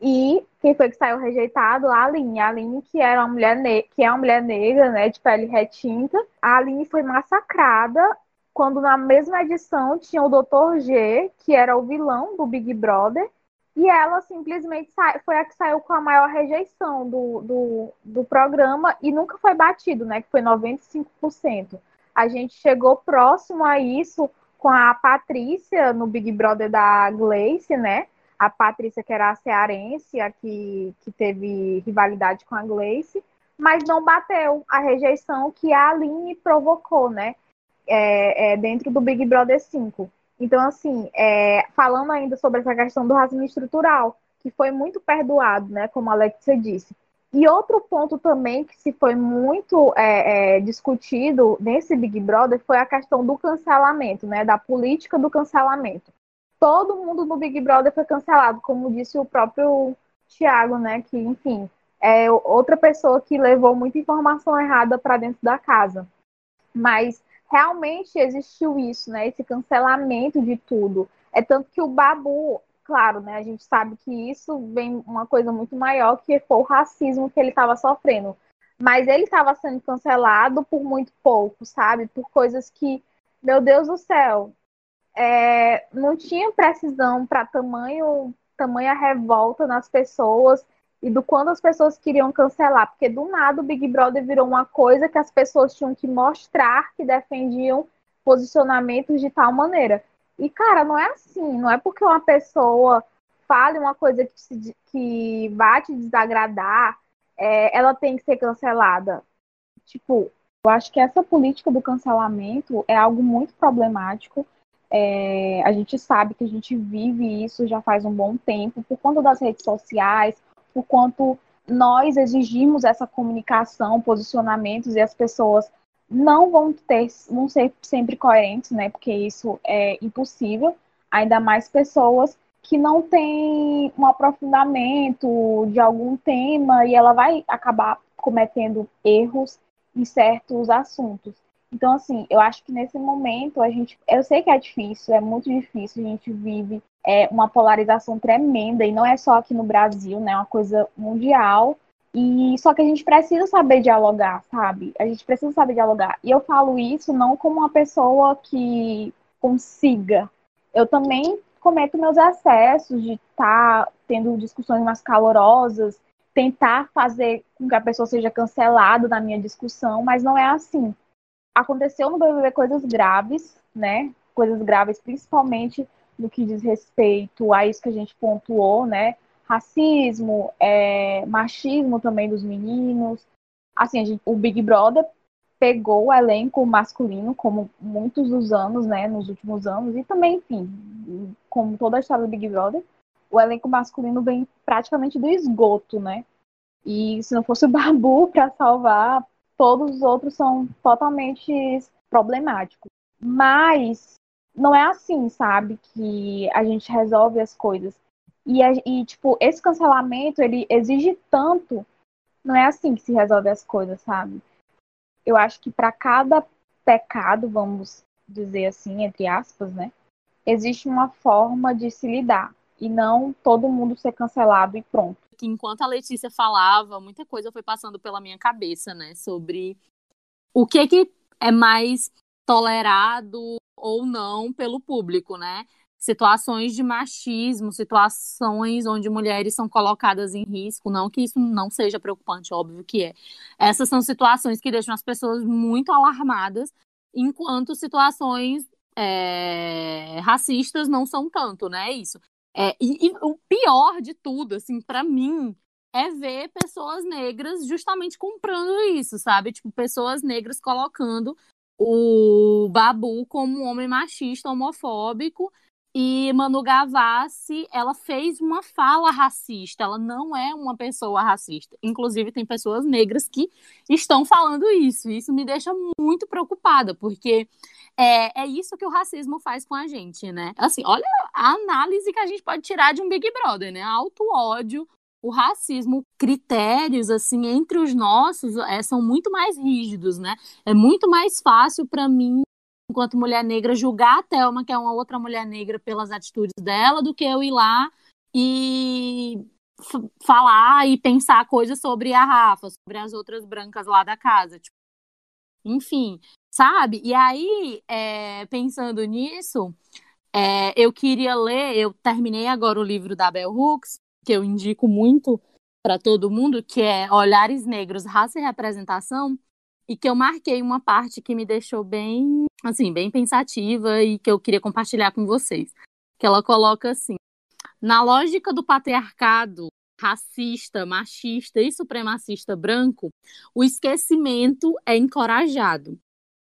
E quem foi que saiu rejeitado? A Aline. A Aline, que, era uma mulher que é uma mulher negra, né? De pele retinta. A Aline foi massacrada quando na mesma edição tinha o Dr. G, que era o vilão do Big Brother, e ela simplesmente foi a que saiu com a maior rejeição do, do, do programa e nunca foi batido, né? Que foi 95%. A gente chegou próximo a isso com a Patrícia no Big Brother da Gleice, né? A Patrícia, que era a cearense, a que, que teve rivalidade com a Gleice, mas não bateu a rejeição que a Aline provocou, né? É, é, dentro do Big Brother 5. Então, assim, é, falando ainda sobre essa questão do racismo estrutural, que foi muito perdoado, né, como a Alexia disse. E outro ponto também que se foi muito é, é, discutido nesse Big Brother foi a questão do cancelamento, né, da política do cancelamento. Todo mundo no Big Brother foi cancelado, como disse o próprio Thiago, né, que, enfim, é outra pessoa que levou muita informação errada para dentro da casa. Mas realmente existiu isso, né? Esse cancelamento de tudo. É tanto que o Babu, claro, né? A gente sabe que isso vem uma coisa muito maior que foi o racismo que ele estava sofrendo. Mas ele estava sendo cancelado por muito pouco, sabe? Por coisas que, meu Deus do céu, é, não tinha precisão para tamanho, tamanha revolta nas pessoas e do quando as pessoas queriam cancelar, porque do nada o Big Brother virou uma coisa que as pessoas tinham que mostrar que defendiam posicionamentos de tal maneira. E, cara, não é assim, não é porque uma pessoa fale uma coisa que, se, que vai te desagradar, é, ela tem que ser cancelada. Tipo, eu acho que essa política do cancelamento é algo muito problemático. É, a gente sabe que a gente vive isso já faz um bom tempo por conta das redes sociais, por quanto nós exigimos essa comunicação, posicionamentos e as pessoas não vão ter, vão ser sempre coerentes, né? Porque isso é impossível. Ainda mais pessoas que não têm um aprofundamento de algum tema e ela vai acabar cometendo erros em certos assuntos. Então, assim, eu acho que nesse momento a gente. Eu sei que é difícil, é muito difícil, a gente vive é, uma polarização tremenda, e não é só aqui no Brasil, né? É uma coisa mundial. E só que a gente precisa saber dialogar, sabe? A gente precisa saber dialogar. E eu falo isso não como uma pessoa que consiga. Eu também cometo meus excessos de estar tá tendo discussões mais calorosas, tentar fazer com que a pessoa seja cancelada na minha discussão, mas não é assim aconteceu no BBB coisas graves, né? Coisas graves, principalmente no que diz respeito a isso que a gente pontuou, né? Racismo, é, machismo também dos meninos. Assim, gente, o Big Brother pegou o elenco masculino, como muitos dos anos, né? Nos últimos anos, e também, enfim, como toda a história do Big Brother, o elenco masculino vem praticamente do esgoto, né? E se não fosse o Babu para salvar, todos os outros são totalmente problemáticos. Mas não é assim, sabe, que a gente resolve as coisas. E, e, tipo, esse cancelamento, ele exige tanto. Não é assim que se resolve as coisas, sabe? Eu acho que para cada pecado, vamos dizer assim, entre aspas, né? Existe uma forma de se lidar. E não todo mundo ser cancelado e pronto que enquanto a Letícia falava, muita coisa foi passando pela minha cabeça, né? Sobre o que, que é mais tolerado ou não pelo público, né? Situações de machismo, situações onde mulheres são colocadas em risco, não que isso não seja preocupante, óbvio que é. Essas são situações que deixam as pessoas muito alarmadas, enquanto situações é, racistas não são tanto, né? Isso. É, e, e, o pior de tudo, assim, para mim, é ver pessoas negras justamente comprando isso, sabe? Tipo, pessoas negras colocando o Babu como um homem machista, homofóbico E Manu Gavassi, ela fez uma fala racista, ela não é uma pessoa racista. Inclusive, tem pessoas negras que estão falando isso. Isso me deixa muito preocupada, porque é, é isso que o racismo faz com a gente, né? Assim, olha a análise que a gente pode tirar de um Big Brother, né? Alto ódio, o racismo, critérios assim entre os nossos é, são muito mais rígidos, né? É muito mais fácil para mim enquanto mulher negra, julgar a Thelma, que é uma outra mulher negra, pelas atitudes dela, do que eu ir lá e falar e pensar coisas sobre a Rafa, sobre as outras brancas lá da casa. Tipo, enfim, sabe? E aí, é, pensando nisso, é, eu queria ler, eu terminei agora o livro da Bell Hooks, que eu indico muito para todo mundo, que é Olhares Negros, Raça e Representação, e que eu marquei uma parte que me deixou bem, assim, bem pensativa e que eu queria compartilhar com vocês. Que ela coloca assim: na lógica do patriarcado racista, machista e supremacista branco, o esquecimento é encorajado.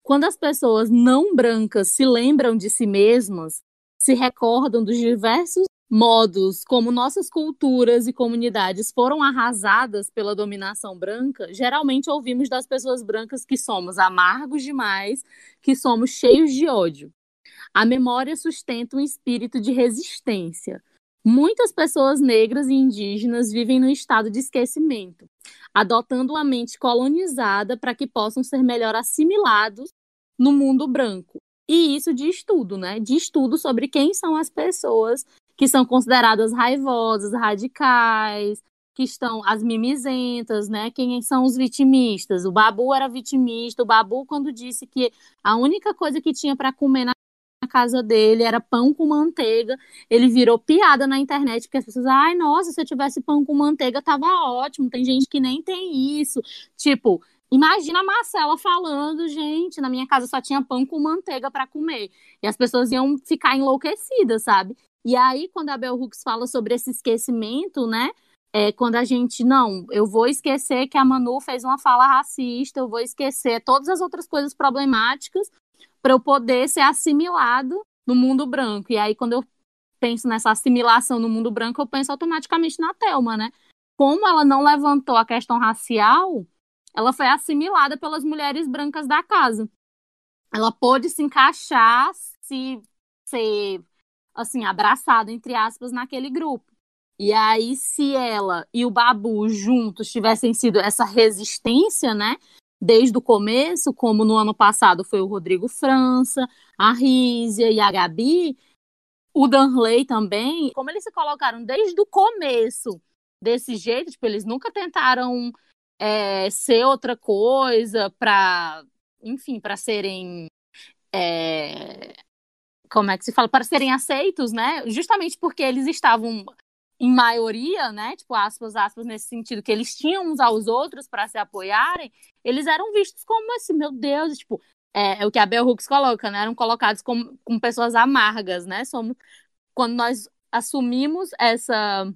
Quando as pessoas não brancas se lembram de si mesmas, se recordam dos diversos modos como nossas culturas e comunidades foram arrasadas pela dominação branca, geralmente ouvimos das pessoas brancas que somos amargos demais, que somos cheios de ódio. A memória sustenta um espírito de resistência. Muitas pessoas negras e indígenas vivem no estado de esquecimento, adotando uma mente colonizada para que possam ser melhor assimilados no mundo branco. E isso de estudo, né? De estudo sobre quem são as pessoas que são consideradas raivosas, radicais, que estão as mimizentas, né? Quem são os vitimistas? O Babu era vitimista. O Babu, quando disse que a única coisa que tinha para comer na casa dele era pão com manteiga, ele virou piada na internet, porque as pessoas, ai, nossa, se eu tivesse pão com manteiga, tava ótimo. Tem gente que nem tem isso. Tipo, Imagina a Marcela falando, gente, na minha casa só tinha pão com manteiga para comer. E as pessoas iam ficar enlouquecidas, sabe? E aí, quando a Bell Hooks fala sobre esse esquecimento, né? É, quando a gente, não, eu vou esquecer que a Manu fez uma fala racista, eu vou esquecer todas as outras coisas problemáticas para eu poder ser assimilado no mundo branco. E aí, quando eu penso nessa assimilação no mundo branco, eu penso automaticamente na Thelma, né? Como ela não levantou a questão racial, ela foi assimilada pelas mulheres brancas da casa. Ela pôde se encaixar, se ser assim, abraçada, entre aspas, naquele grupo. E aí, se ela e o Babu juntos tivessem sido essa resistência, né? Desde o começo, como no ano passado foi o Rodrigo França, a Rízia e a Gabi, o Danley também, como eles se colocaram desde o começo desse jeito, tipo, eles nunca tentaram é, ser outra coisa para, enfim, para serem é, como é que se fala, para serem aceitos, né? Justamente porque eles estavam em maioria, né? Tipo, aspas, aspas, nesse sentido, que eles tinham uns aos outros para se apoiarem, eles eram vistos como assim, meu Deus, tipo, é, é o que a Bell Hooks coloca, né? Eram colocados como, como pessoas amargas, né? Somos, quando nós assumimos essa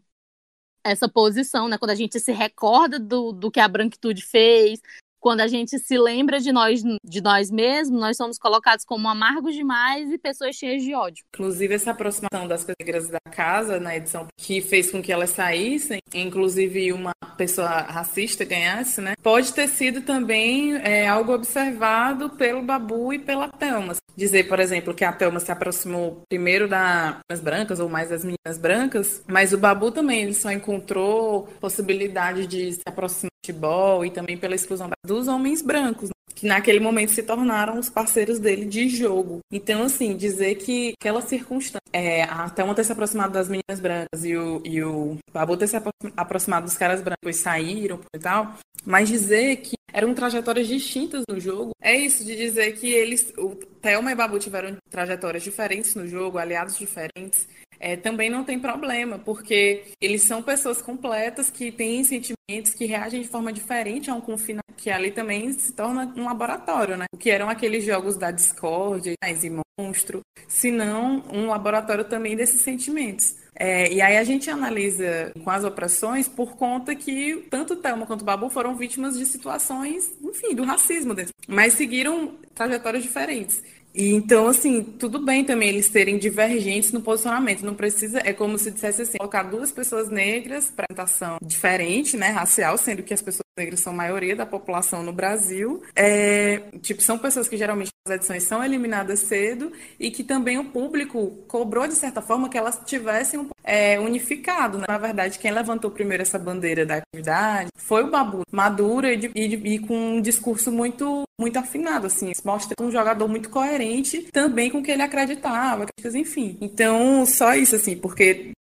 essa posição, né? Quando a gente se recorda do, do que a branquitude fez, quando a gente se lembra de nós, de nós mesmos, nós somos colocados como amargos demais e pessoas cheias de ódio. Inclusive, essa aproximação das negras da casa na edição que fez com que elas saíssem, inclusive uma pessoa racista ganhasse, né? Pode ter sido também é, algo observado pelo Babu e pela Thelma. Dizer, por exemplo, que a Thelma se aproximou primeiro das brancas ou mais das meninas brancas, mas o Babu também ele só encontrou possibilidade de se aproximar futebol e também pela exclusão dos homens brancos, né? que naquele momento se tornaram os parceiros dele de jogo. Então, assim, dizer que aquela circunstância, é, até uma ter se aproximado das meninas brancas e o, e o Babu ter se aproximado dos caras brancos e saíram e tal, mas dizer que eram trajetórias distintas no jogo, é isso de dizer que eles, o Thelma e Babu tiveram trajetórias diferentes no jogo, aliados diferentes, é, também não tem problema, porque eles são pessoas completas que têm sentimentos, que reagem de forma diferente a um confinamento, que ali também se torna um laboratório, né? O que eram aqueles jogos da Discord, e Monstro, senão um laboratório também desses sentimentos. É, e aí a gente analisa com as opressões por conta que tanto Thelma quanto Babu foram vítimas de situações, enfim, do racismo dentro, mas seguiram trajetórias diferentes. E então, assim, tudo bem também eles serem divergentes no posicionamento. Não precisa, é como se dissesse assim, colocar duas pessoas negras para apresentação diferente, né, racial, sendo que as pessoas negras são maioria da população no Brasil. É, tipo, são pessoas que geralmente as edições são eliminadas cedo e que também o público cobrou, de certa forma, que elas tivessem é, unificado. Né? Na verdade, quem levantou primeiro essa bandeira da atividade foi o Babu, maduro e, e, e com um discurso muito muito afinado, assim, mostra um jogador muito coerente também com o que ele acreditava, enfim. Então, só isso, assim, porque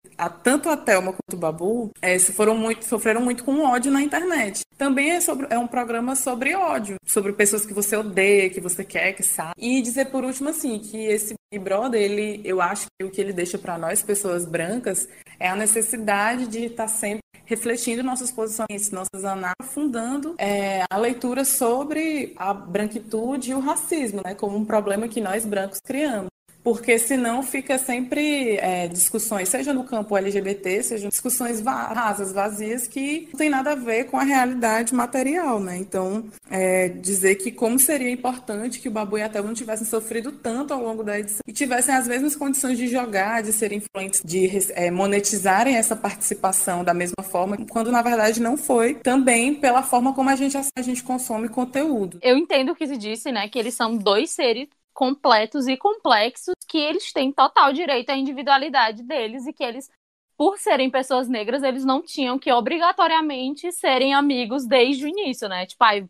tanto a Thelma quanto o Babu é, foram muito, sofreram muito com ódio na internet. Também é, sobre, é um programa sobre ódio, sobre pessoas que você odeia, que você quer, que sabe. E dizer por último, assim, que esse Big Brother, ele, eu acho que o que ele deixa para nós, pessoas brancas, é a necessidade de estar tá sempre refletindo nossos posicionamentos, nossas análises, afundando é, a leitura sobre a branquitude e o racismo, né, como um problema que nós brancos criamos porque senão fica sempre é, discussões, seja no campo LGBT, seja discussões rasas, vazias, que não tem nada a ver com a realidade material, né? Então, é, dizer que como seria importante que o Babu e a Thelma não tivessem sofrido tanto ao longo da edição e tivessem as mesmas condições de jogar, de serem influentes, de é, monetizarem essa participação da mesma forma, quando na verdade não foi, também pela forma como a gente, a gente consome conteúdo. Eu entendo o que se disse, né? Que eles são dois seres completos e complexos que eles têm total direito à individualidade deles e que eles, por serem pessoas negras, eles não tinham que obrigatoriamente serem amigos desde o início, né? Tipo, ai,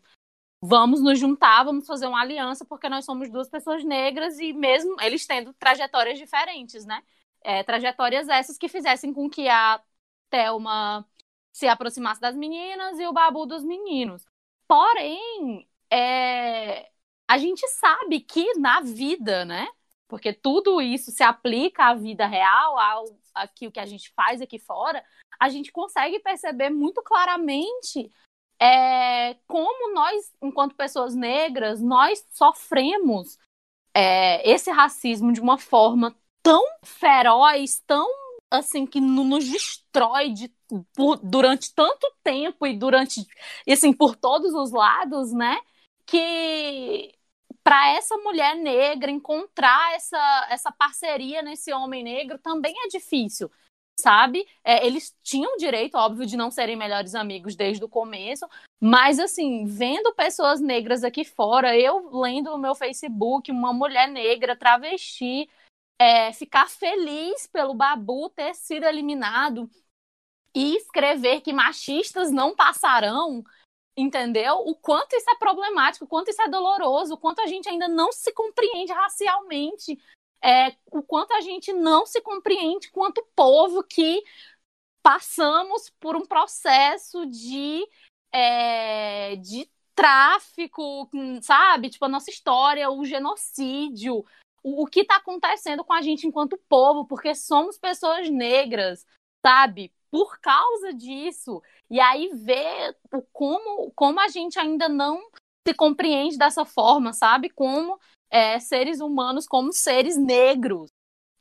vamos nos juntar, vamos fazer uma aliança porque nós somos duas pessoas negras e mesmo eles tendo trajetórias diferentes, né? É, trajetórias essas que fizessem com que a Thelma se aproximasse das meninas e o Babu dos meninos. Porém, é, a gente sabe que na vida, né? Porque tudo isso se aplica à vida real, ao aqui o que a gente faz aqui fora, a gente consegue perceber muito claramente é, como nós, enquanto pessoas negras, nós sofremos é, esse racismo de uma forma tão feroz, tão assim que nos destrói de, por, durante tanto tempo e durante assim por todos os lados, né? Que para essa mulher negra encontrar essa, essa parceria nesse homem negro também é difícil, sabe? É, eles tinham direito, óbvio, de não serem melhores amigos desde o começo, mas assim, vendo pessoas negras aqui fora, eu lendo no meu Facebook uma mulher negra travesti é, ficar feliz pelo Babu ter sido eliminado e escrever que machistas não passarão entendeu? O quanto isso é problemático, o quanto isso é doloroso, o quanto a gente ainda não se compreende racialmente, é, o quanto a gente não se compreende quanto povo que passamos por um processo de, é, de tráfico, sabe? Tipo, a nossa história, o genocídio, o, o que está acontecendo com a gente enquanto povo, porque somos pessoas negras, sabe? Por causa disso. E aí ver como, como a gente ainda não se compreende dessa forma, sabe? Como é, seres humanos, como seres negros.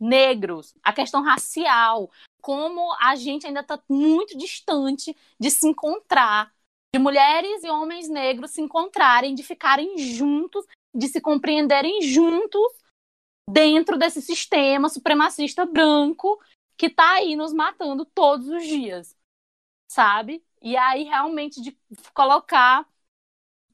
Negros, a questão racial, como a gente ainda está muito distante de se encontrar, de mulheres e homens negros se encontrarem, de ficarem juntos, de se compreenderem juntos dentro desse sistema supremacista branco que tá aí nos matando todos os dias, sabe? E aí realmente de colocar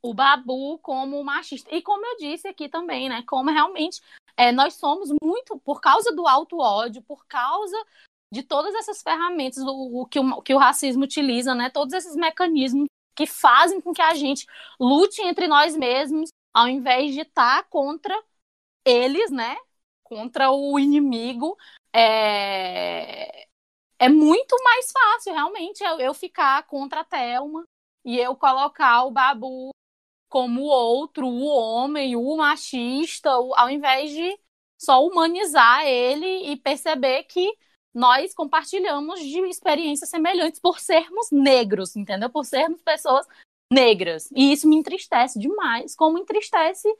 o Babu como machista. E como eu disse aqui também, né? Como realmente é, nós somos muito, por causa do alto ódio, por causa de todas essas ferramentas do, o, que, o, que o racismo utiliza, né? Todos esses mecanismos que fazem com que a gente lute entre nós mesmos, ao invés de estar tá contra eles, né? Contra o inimigo, é, é muito mais fácil, realmente, eu, eu ficar contra a Thelma e eu colocar o Babu como o outro, o homem, o machista, ao invés de só humanizar ele e perceber que nós compartilhamos de experiências semelhantes por sermos negros, entendeu? Por sermos pessoas negras. E isso me entristece demais, como entristece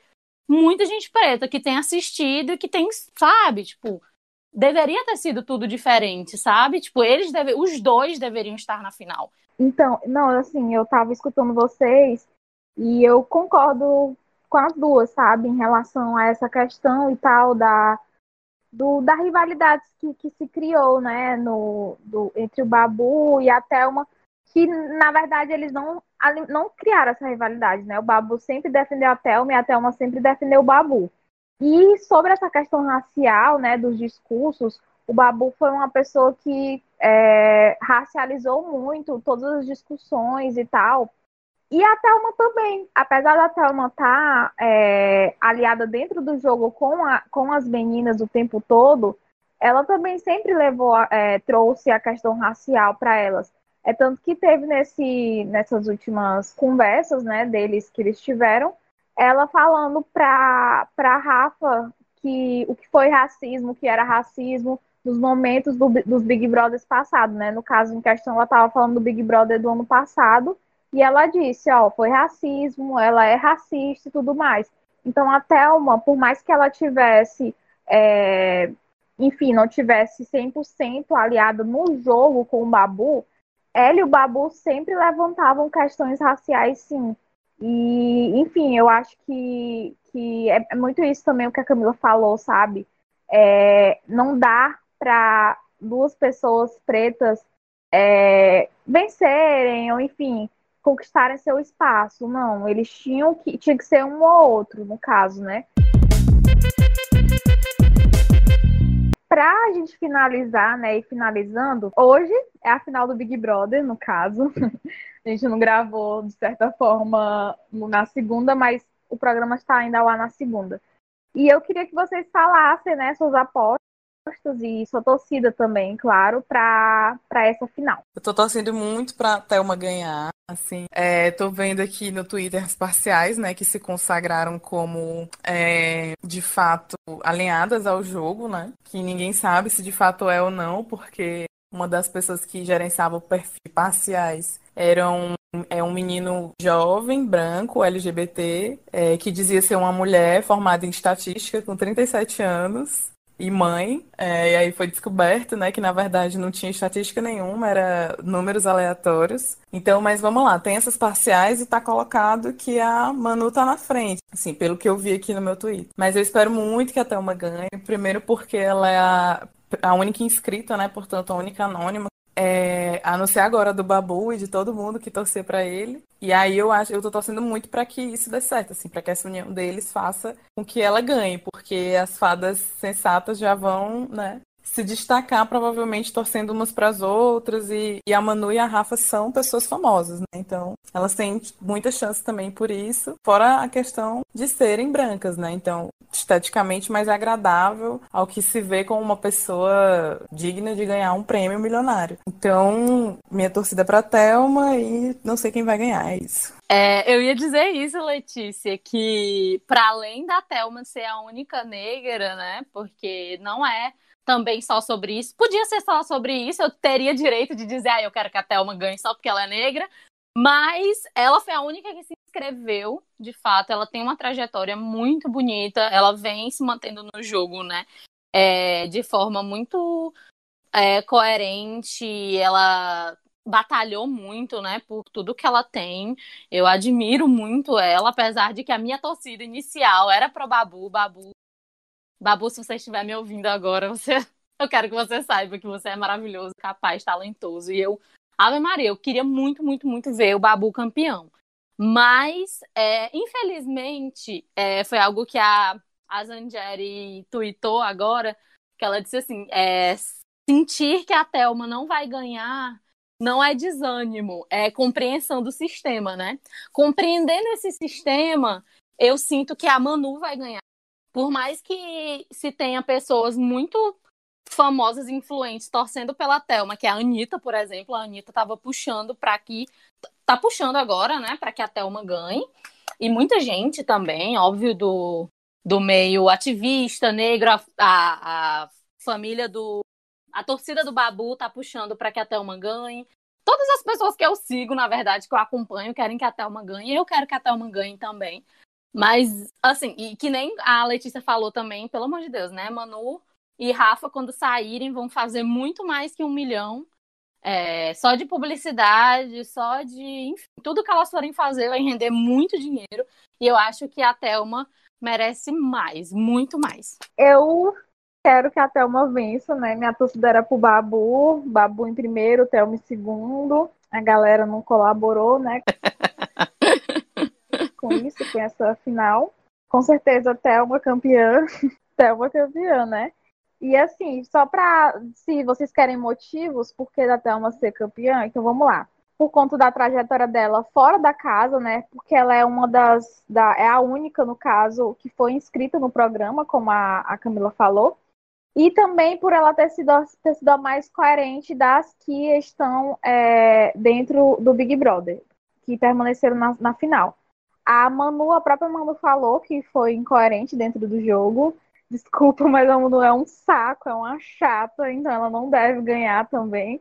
muita gente preta que tem assistido e que tem, sabe, tipo, deveria ter sido tudo diferente, sabe? Tipo, eles deve... os dois deveriam estar na final. Então, não, assim, eu tava escutando vocês e eu concordo com as duas, sabe? Em relação a essa questão e tal da, do, da rivalidade que, que se criou, né? No, do, entre o Babu e a Thelma, que na verdade eles não, não criaram essa rivalidade, né? O Babu sempre defendeu a Thelma e a Thelma sempre defendeu o Babu. E sobre essa questão racial, né, dos discursos, o Babu foi uma pessoa que é, racializou muito todas as discussões e tal. E a Thelma também. Apesar da Thelma estar tá, é, aliada dentro do jogo com, a, com as meninas o tempo todo, ela também sempre levou, é, trouxe a questão racial para elas. É tanto que teve nesse, nessas últimas conversas né, deles que eles tiveram, ela falando para Rafa que o que foi racismo, o que era racismo, nos momentos do, dos Big Brothers passados, né? No caso em questão, ela estava falando do Big Brother do ano passado, e ela disse, ó, foi racismo, ela é racista e tudo mais. Então a Thelma, por mais que ela tivesse, é, enfim, não tivesse 100% aliada no jogo com o Babu, ela e o Babu sempre levantavam questões raciais, sim. E, enfim, eu acho que, que é muito isso também o que a Camila falou, sabe? É, não dá para duas pessoas pretas é, vencerem, ou enfim, conquistarem seu espaço. Não, eles tinham que tinha que ser um ou outro, no caso, né? Para a gente finalizar, né, e finalizando, hoje é a final do Big Brother, no caso. a gente não gravou, de certa forma, na segunda, mas o programa está ainda lá na segunda. E eu queria que vocês falassem, né, suas apostas e sua torcida também, claro, para essa final. Eu tô torcendo muito pra Thelma ganhar. Assim, é, tô vendo aqui no Twitter as parciais, né, que se consagraram como é, de fato alinhadas ao jogo, né? Que ninguém sabe se de fato é ou não, porque uma das pessoas que gerenciava o perfil parciais era um, é um menino jovem, branco, LGBT, é, que dizia ser uma mulher formada em estatística com 37 anos e mãe, é, e aí foi descoberto, né, que na verdade não tinha estatística nenhuma, era números aleatórios. Então, mas vamos lá, tem essas parciais e tá colocado que a Manu tá na frente, assim, pelo que eu vi aqui no meu tweet. Mas eu espero muito que a Thelma ganhe, primeiro porque ela é a, a única inscrita, né, portanto, a única anônima é, a não ser agora do Babu e de todo mundo que torcer para ele. E aí eu acho, eu tô torcendo muito para que isso dê certo, assim, para que essa união deles faça com que ela ganhe, porque as fadas sensatas já vão, né, se destacar, provavelmente torcendo umas para as outras. E, e, a Manu e a Rafa são pessoas famosas, né? Então, elas têm muita chance também por isso. Fora a questão de serem brancas, né? Então, esteticamente mais agradável ao que se vê como uma pessoa digna de ganhar um prêmio milionário. Então, minha torcida é para Thelma e não sei quem vai ganhar, é isso. É, eu ia dizer isso, Letícia, que para além da Thelma ser a única negra, né? Porque não é também só sobre isso. Podia ser só sobre isso, eu teria direito de dizer, ah, eu quero que a Thelma ganhe só porque ela é negra. Mas ela foi a única que se inscreveu, de fato. Ela tem uma trajetória muito bonita. Ela vem se mantendo no jogo, né? É, de forma muito é, coerente. Ela batalhou muito, né, por tudo que ela tem. Eu admiro muito ela, apesar de que a minha torcida inicial era pro Babu. Babu Babu, se você estiver me ouvindo agora, você... eu quero que você saiba que você é maravilhoso, capaz, talentoso. E eu, Ave Maria, eu queria muito, muito, muito ver o Babu campeão. Mas, é, infelizmente, é, foi algo que a, a Zangieri tweetou agora, que ela disse assim, é, sentir que a Thelma não vai ganhar não é desânimo, é compreensão do sistema, né? Compreendendo esse sistema, eu sinto que a Manu vai ganhar por mais que se tenha pessoas muito famosas influentes torcendo pela Thelma, que é a Anitta, por exemplo, a Anitta estava puxando para que tá puxando agora, né, para que a Thelma ganhe. E muita gente também, óbvio, do, do meio ativista, negro, a, a família do. A torcida do Babu tá puxando para que a Thelma ganhe. Todas as pessoas que eu sigo, na verdade, que eu acompanho, querem que a Thelma ganhe. Eu quero que a Thelma ganhe também. Mas, assim, e que nem a Letícia falou também, pelo amor de Deus, né? Manu e Rafa, quando saírem, vão fazer muito mais que um milhão. É, só de publicidade, só de. Enfim, tudo que elas forem fazer vai render muito dinheiro. E eu acho que a Thelma merece mais, muito mais. Eu quero que a Thelma vença, né? Minha torcida era pro Babu, Babu em primeiro, Thelma em segundo. A galera não colaborou, né? com isso, com essa final. Com certeza, Thelma campeã. Thelma campeã, né? E assim, só para se vocês querem motivos por que da Thelma ser campeã, então vamos lá. Por conta da trajetória dela fora da casa, né? Porque ela é uma das. Da, é a única, no caso, que foi inscrita no programa, como a, a Camila falou. E também por ela ter sido, ter sido a mais coerente das que estão é, dentro do Big Brother, que permaneceram na, na final. A Manu, a própria Manu falou que foi incoerente dentro do jogo. Desculpa, mas a Manu é um saco, é uma chata, então ela não deve ganhar também.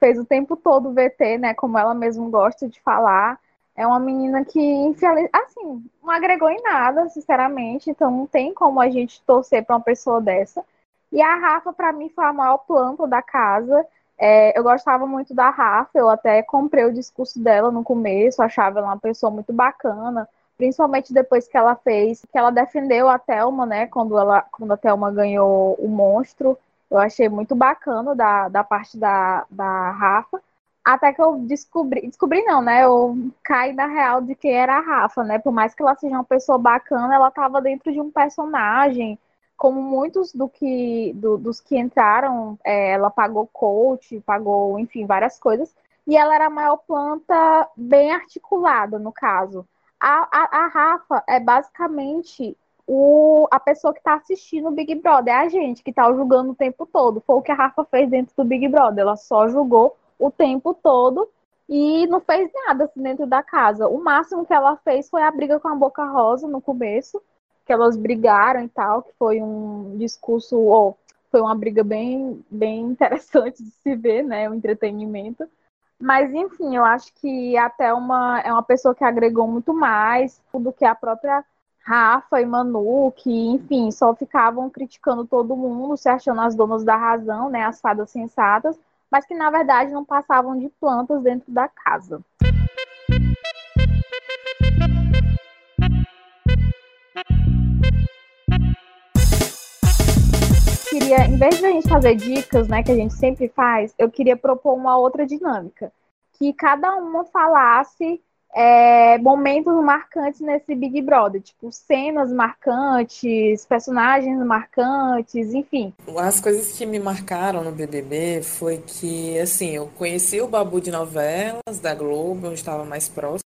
Fez o tempo todo VT, né? Como ela mesma gosta de falar. É uma menina que, assim, não agregou em nada, sinceramente. Então não tem como a gente torcer para uma pessoa dessa. E a Rafa, para mim, foi a maior planta da casa. É, eu gostava muito da Rafa, eu até comprei o discurso dela no começo, achava ela uma pessoa muito bacana, principalmente depois que ela fez, que ela defendeu a Thelma, né, quando, ela, quando a Thelma ganhou o monstro, eu achei muito bacana da, da parte da, da Rafa, até que eu descobri, descobri não, né, eu caí na real de quem era a Rafa, né, por mais que ela seja uma pessoa bacana, ela estava dentro de um personagem, como muitos do que, do, dos que entraram, é, ela pagou coach, pagou, enfim, várias coisas, e ela era a maior planta bem articulada, no caso. A, a, a Rafa é basicamente o, a pessoa que está assistindo o Big Brother, é a gente que está julgando o tempo todo. Foi o que a Rafa fez dentro do Big Brother, ela só julgou o tempo todo e não fez nada assim, dentro da casa. O máximo que ela fez foi a briga com a Boca Rosa no começo, que elas brigaram e tal, que foi um discurso, ou foi uma briga bem, bem interessante de se ver, né? O entretenimento. Mas, enfim, eu acho que até uma, é uma pessoa que agregou muito mais do que a própria Rafa e Manu, que, enfim, só ficavam criticando todo mundo, se achando as donas da razão, né? As fadas sensatas, mas que, na verdade, não passavam de plantas dentro da casa. Queria, em vez de a gente fazer dicas, né, que a gente sempre faz, eu queria propor uma outra dinâmica. Que cada uma falasse é, momentos marcantes nesse Big Brother, tipo cenas marcantes, personagens marcantes, enfim. As coisas que me marcaram no BBB foi que, assim, eu conheci o Babu de novelas da Globo, onde estava mais próximo,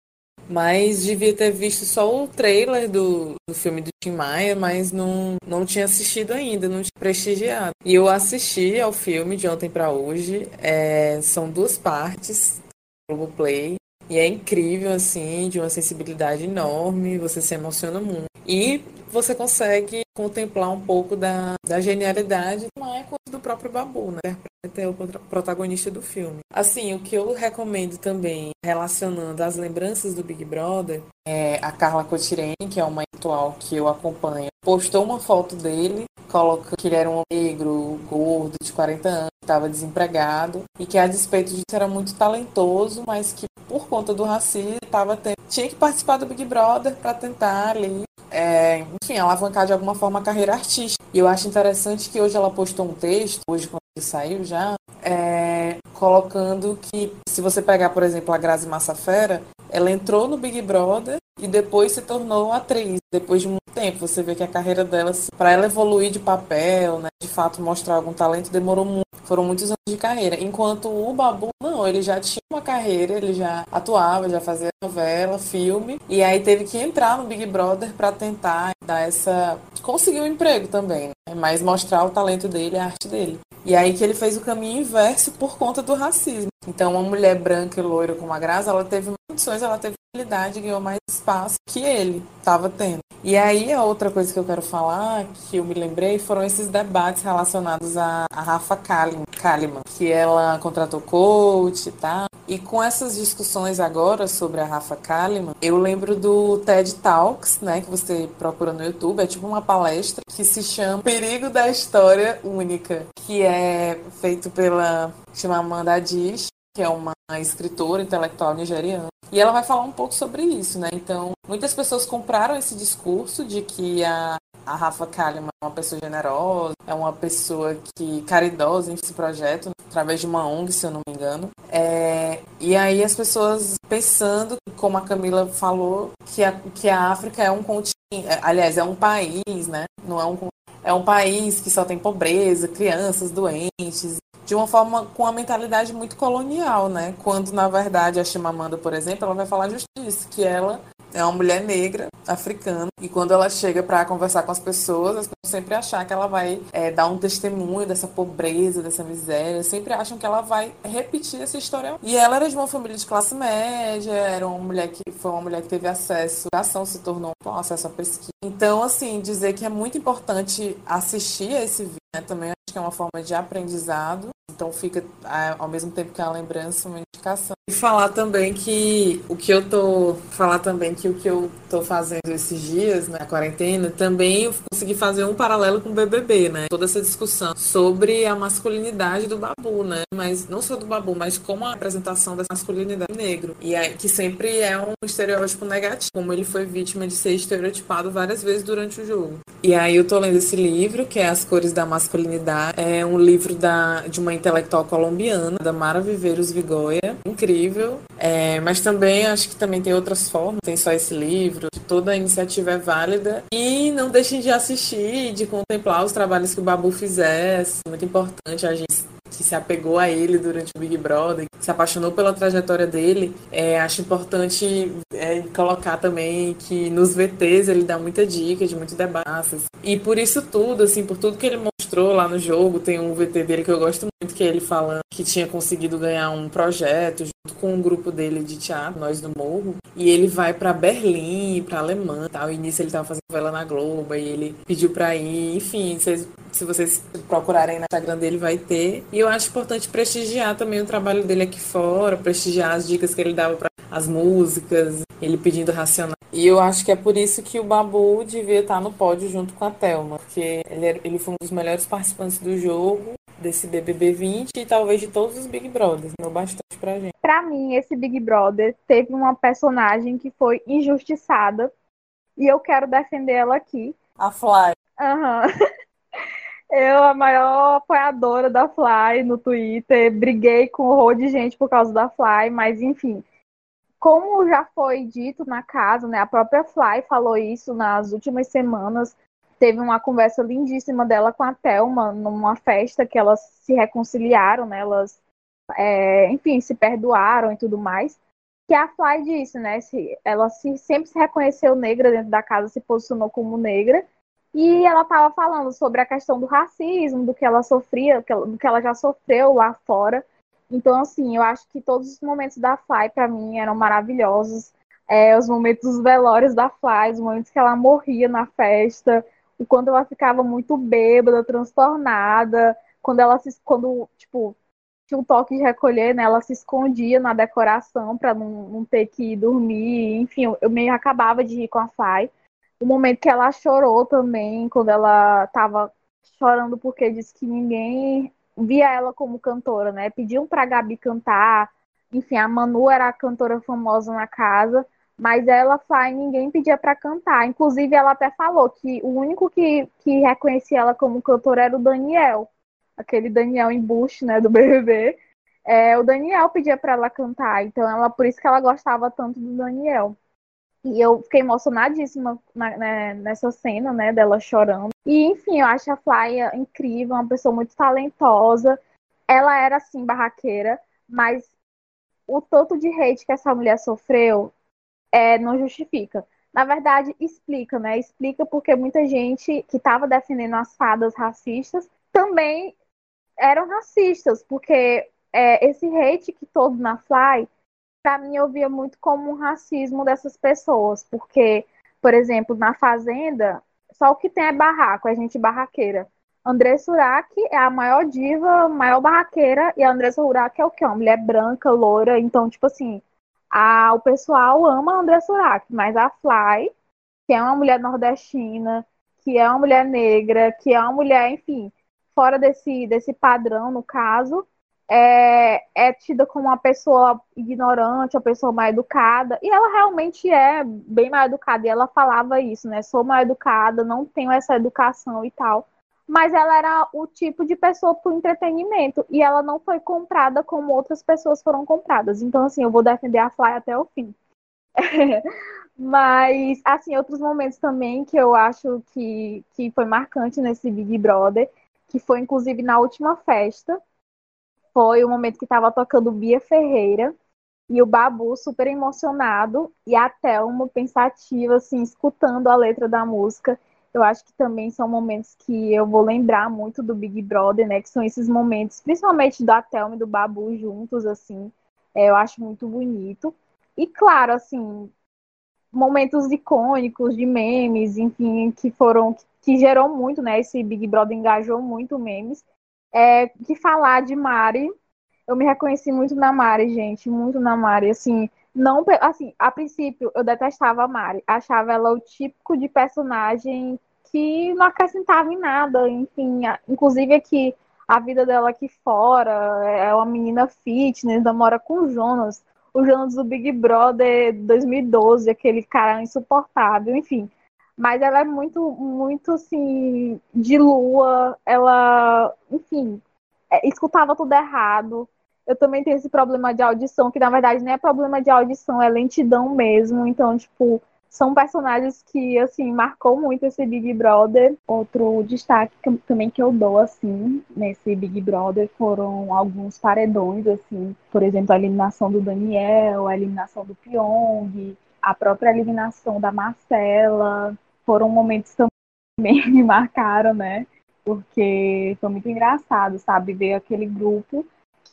mas devia ter visto só o trailer do, do filme do Tim Maia, mas não, não tinha assistido ainda, não tinha prestigiado. E eu assisti ao filme de ontem para hoje. É, são duas partes, Globoplay. E é incrível, assim, de uma sensibilidade enorme, você se emociona muito. E você consegue contemplar um pouco da, da genialidade do Michael do próprio Babu, né? É o protagonista do filme. Assim, o que eu recomendo também, relacionando as lembranças do Big Brother, é a Carla Cotirene, que é uma atual que eu acompanho, postou uma foto dele, coloca que ele era um negro, gordo, de 40 anos, estava desempregado, e que a despeito disso era muito talentoso, mas que por conta do racismo tava tendo, tinha que participar do Big Brother para tentar ali é, enfim, alavancar de alguma forma a carreira artística. E eu acho interessante que hoje ela postou um texto, hoje quando ele saiu já, é, colocando que se você pegar, por exemplo, a Grazi Massafera, ela entrou no Big Brother e depois se tornou atriz. Depois de muito tempo, você vê que a carreira dela, para ela evoluir de papel, né, de fato mostrar algum talento, demorou muito. Foram muitos anos de carreira. Enquanto o Babu, não, ele já tinha uma carreira, ele já atuava, já fazia novela, filme, e aí teve que entrar no Big Brother para tentar dar essa. conseguir um emprego também, né? mas mostrar o talento dele, a arte dele. E aí que ele fez o caminho inverso por conta do racismo. Então, uma mulher branca e loira como a Graça, ela teve condições, ela teve habilidade, ganhou mais espaço que ele estava tendo. E aí, a outra coisa que eu quero falar, que eu me lembrei, foram esses debates relacionados a, a Rafa Kalimann, que ela contratou coach e tá? tal. E com essas discussões agora sobre a Rafa Kalimann, eu lembro do TED Talks, né, que você procura no YouTube, é tipo uma palestra que se chama Perigo da História Única, que é feito pela chama Amanda Diz, que é uma escritora intelectual nigeriana. E ela vai falar um pouco sobre isso, né? Então, muitas pessoas compraram esse discurso de que a, a Rafa Kalimann é uma pessoa generosa, é uma pessoa que caridosa em esse projeto, através de uma ONG, se eu não me engano. É, e aí as pessoas pensando, como a Camila falou, que a, que a África é um continente, aliás, é um país, né? Não é um é um país que só tem pobreza, crianças doentes, de uma forma com uma mentalidade muito colonial, né? Quando na verdade a Chimamanda, por exemplo, ela vai falar justiça, que ela é uma mulher negra, africana, e quando ela chega para conversar com as pessoas, as pessoas sempre acham que ela vai é, dar um testemunho dessa pobreza, dessa miséria, sempre acham que ela vai repetir essa história. E ela era de uma família de classe média, era uma mulher que foi uma mulher que teve acesso à educação, se tornou um acesso à pesquisa. Então, assim, dizer que é muito importante assistir a esse vídeo, né, também que é uma forma de aprendizado então fica ao mesmo tempo que a lembrança uma indicação. E falar também que o que eu tô falar também que o que eu tô fazendo esses dias na né, quarentena, também eu consegui fazer um paralelo com o BBB, né? Toda essa discussão sobre a masculinidade do Babu, né? Mas não só do Babu, mas como a apresentação da masculinidade negro. E aí, que sempre é um estereótipo negativo, como ele foi vítima de ser estereotipado várias vezes durante o jogo. E aí eu tô lendo esse livro, que é As Cores da Masculinidade. É um livro da, de uma intelectual colombiana, da Mara Viveiros Vigoya. Incrível. É, mas também acho que também tem outras formas, tem só esse livro. Toda iniciativa é válida. E não deixem de assistir e de contemplar os trabalhos que o Babu fizesse. Muito importante a gente que se apegou a ele durante o Big Brother, se apaixonou pela trajetória dele. É, acho importante é, colocar também que nos VTs ele dá muita dica de muito debate. E por isso tudo, assim, por tudo que ele mostrou lá no jogo, tem um VT dele que eu gosto muito, que é ele falando que tinha conseguido ganhar um projeto com um grupo dele de teatro, Nós do Morro, e ele vai para Berlim, para Alemanha, tal. E nisso ele tava fazendo novela na Globo, e ele pediu para ir, enfim, vocês se vocês procurarem no Instagram dele, vai ter. E eu acho importante prestigiar também o trabalho dele aqui fora, prestigiar as dicas que ele dava para as músicas, ele pedindo racional. E eu acho que é por isso que o Babu devia estar no pódio junto com a Thelma, porque ele, ele foi um dos melhores participantes do jogo, desse BBB 20 e talvez de todos os Big Brothers. Deu bastante pra gente. Pra mim, esse Big Brother teve uma personagem que foi injustiçada e eu quero defender ela aqui. A Fly. Aham. Uhum. Eu, a maior apoiadora da Fly no Twitter, briguei com o rol de gente por causa da Fly, mas enfim. Como já foi dito na casa, né? A própria Fly falou isso nas últimas semanas. Teve uma conversa lindíssima dela com a Thelma numa festa que elas se reconciliaram, né? Elas, é, enfim, se perdoaram e tudo mais. Que a Fly disse, né? Se, ela se, sempre se reconheceu negra dentro da casa, se posicionou como negra e ela estava falando sobre a questão do racismo, do que ela sofria, do que ela já sofreu lá fora. Então, assim, eu acho que todos os momentos da Fly, para mim, eram maravilhosos. É, os momentos dos velórios da Fly, os momentos que ela morria na festa, o quando ela ficava muito bêbada, transtornada, quando ela se. Quando, tipo, tinha um toque de recolher, né? Ela se escondia na decoração para não, não ter que dormir. Enfim, eu, meio acabava de rir com a Fly o momento que ela chorou também, quando ela tava chorando porque disse que ninguém via ela como cantora, né? Pediam pra Gabi cantar. Enfim, a Manu era a cantora famosa na casa, mas ela e ninguém pedia para cantar. Inclusive, ela até falou que o único que, que reconhecia ela como cantora era o Daniel, aquele Daniel embuste, né, do BBB. É, o Daniel pedia para ela cantar, então ela por isso que ela gostava tanto do Daniel. E eu fiquei emocionadíssima na, né, nessa cena, né, dela chorando. E, enfim, eu acho a Flya incrível, uma pessoa muito talentosa. Ela era, assim, barraqueira, mas o tanto de hate que essa mulher sofreu é, não justifica. Na verdade, explica, né? Explica porque muita gente que estava defendendo as fadas racistas também eram racistas, porque é, esse hate que todo na Fly para mim eu via muito como um racismo dessas pessoas, porque, por exemplo, na Fazenda, só o que tem é barraco, é gente barraqueira. André Surak é a maior diva, maior barraqueira, e a Andressa Surak é o quê? Uma mulher branca, loura, então, tipo assim, a, o pessoal ama a Andressa Surak, mas a Fly, que é uma mulher nordestina, que é uma mulher negra, que é uma mulher, enfim, fora desse, desse padrão, no caso, é, é tida como uma pessoa ignorante, uma pessoa mal educada, e ela realmente é bem mal educada, e ela falava isso, né? Sou mal educada, não tenho essa educação e tal. Mas ela era o tipo de pessoa para o entretenimento, e ela não foi comprada como outras pessoas foram compradas. Então, assim, eu vou defender a Fly até o fim. Mas, assim, outros momentos também que eu acho que, que foi marcante nesse Big Brother, que foi inclusive na última festa, foi o momento que estava tocando Bia Ferreira e o Babu super emocionado e a Thelma pensativa, assim, escutando a letra da música. Eu acho que também são momentos que eu vou lembrar muito do Big Brother, né? Que são esses momentos, principalmente da Thelma e do Babu juntos, assim. É, eu acho muito bonito. E claro, assim, momentos icônicos de memes, enfim, que foram que gerou muito, né? Esse Big Brother engajou muito memes é, que falar de Mari. Eu me reconheci muito na Mari, gente, muito na Mari. Assim, não, assim, a princípio eu detestava a Mari, achava ela o típico de personagem que não acrescentava em nada, enfim, inclusive aqui a vida dela aqui fora, é uma menina fitness, namora com o Jonas, o Jonas do Big Brother 2012, aquele cara insuportável, enfim mas ela é muito, muito assim, de lua, ela, enfim, é, escutava tudo errado. Eu também tenho esse problema de audição, que na verdade nem é problema de audição, é lentidão mesmo. Então, tipo, são personagens que, assim, marcou muito esse Big Brother. Outro destaque que, também que eu dou, assim, nesse Big Brother foram alguns paredões, assim, por exemplo, a eliminação do Daniel, a eliminação do Pyong, a própria eliminação da Marcela, foram momentos também que me marcaram, né? Porque foi muito engraçado, sabe? Ver aquele grupo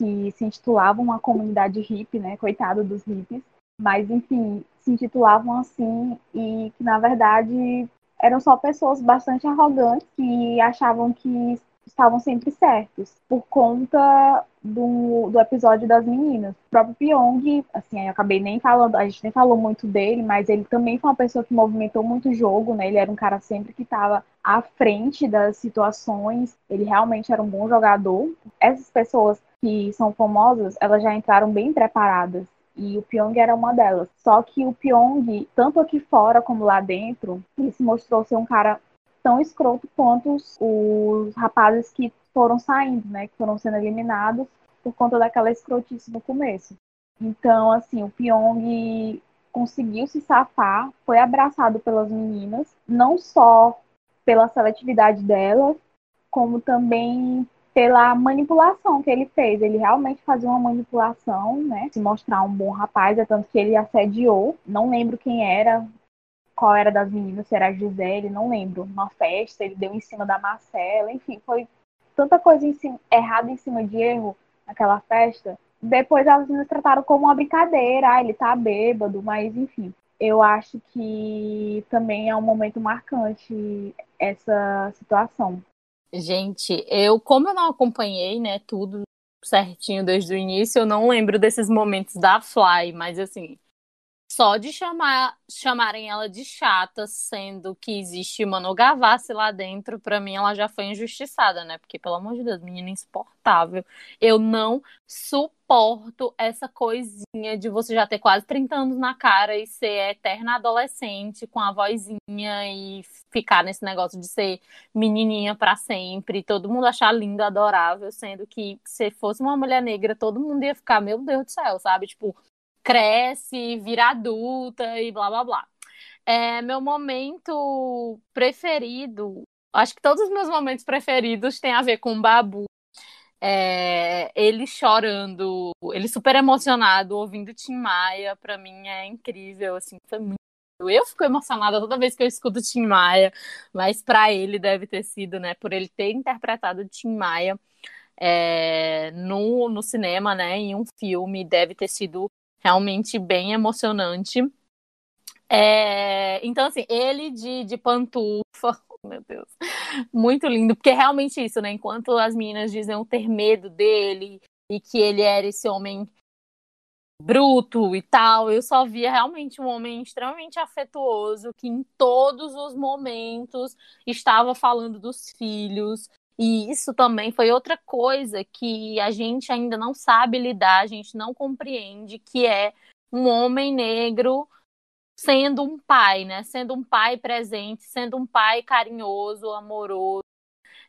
que se intitulava uma comunidade hippie, né? Coitado dos hippies. Mas, enfim, se intitulavam assim e que, na verdade, eram só pessoas bastante arrogantes que achavam que estavam sempre certos, por conta do, do episódio das meninas. O próprio Pyong, assim, eu acabei nem falando, a gente nem falou muito dele, mas ele também foi uma pessoa que movimentou muito o jogo, né? Ele era um cara sempre que estava à frente das situações, ele realmente era um bom jogador. Essas pessoas que são famosas, elas já entraram bem preparadas. E o Pyong era uma delas. Só que o Pyong, tanto aqui fora como lá dentro, ele se mostrou ser um cara tão escroto quanto os, rapazes que foram saindo, né? Que foram sendo eliminados por conta daquela escrotice no começo. Então, assim, o Pyong conseguiu se safar, foi abraçado pelas meninas, não só pela seletividade dela, como também pela manipulação que ele fez. Ele realmente fazia uma manipulação, né? Se mostrar um bom rapaz, é tanto que ele assediou. Não lembro quem era, qual era das meninas, se era a Gisele, não lembro. Uma festa, ele deu em cima da Marcela, enfim, foi tanta coisa em cima, errada em cima de erro naquela festa. Depois as meninas trataram como uma brincadeira, ah, ele tá bêbado, mas enfim. Eu acho que também é um momento marcante essa situação. Gente, eu, como eu não acompanhei, né, tudo certinho desde o início, eu não lembro desses momentos da Fly, mas assim, só de chamar, chamarem ela de chata, sendo que existe Manu Gavassi lá dentro, para mim ela já foi injustiçada, né? Porque, pelo amor de Deus, menina insuportável. Eu não suporto essa coisinha de você já ter quase 30 anos na cara e ser eterna adolescente com a vozinha e ficar nesse negócio de ser menininha para sempre, todo mundo achar linda, adorável, sendo que se fosse uma mulher negra, todo mundo ia ficar, meu Deus do céu, sabe? Tipo, cresce, vira adulta e blá blá blá. É, meu momento preferido, acho que todos os meus momentos preferidos têm a ver com o Babu. É, ele chorando, ele super emocionado, ouvindo Tim Maia, pra mim é incrível, assim, foi muito. Eu fico emocionada toda vez que eu escuto Tim Maia, mas para ele deve ter sido, né, por ele ter interpretado Tim Maia é, no, no cinema, né, em um filme, deve ter sido realmente bem emocionante. É, então, assim, ele de, de pantufa, meu Deus, muito lindo, porque é realmente isso, né? Enquanto as meninas diziam ter medo dele e que ele era esse homem bruto e tal, eu só via realmente um homem extremamente afetuoso que em todos os momentos estava falando dos filhos E isso também foi outra coisa que a gente ainda não sabe lidar, a gente não compreende, que é um homem negro sendo um pai, né? Sendo um pai presente, sendo um pai carinhoso, amoroso,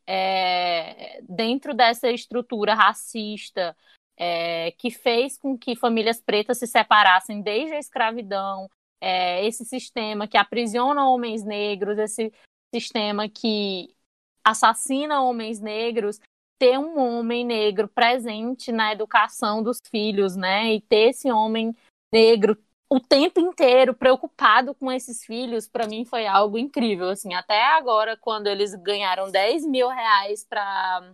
é, dentro dessa estrutura racista é, que fez com que famílias pretas se separassem desde a escravidão, é, esse sistema que aprisiona homens negros, esse sistema que assassina homens negros, ter um homem negro presente na educação dos filhos, né? E ter esse homem negro o tempo inteiro preocupado com esses filhos, para mim foi algo incrível. Assim, até agora, quando eles ganharam 10 mil reais para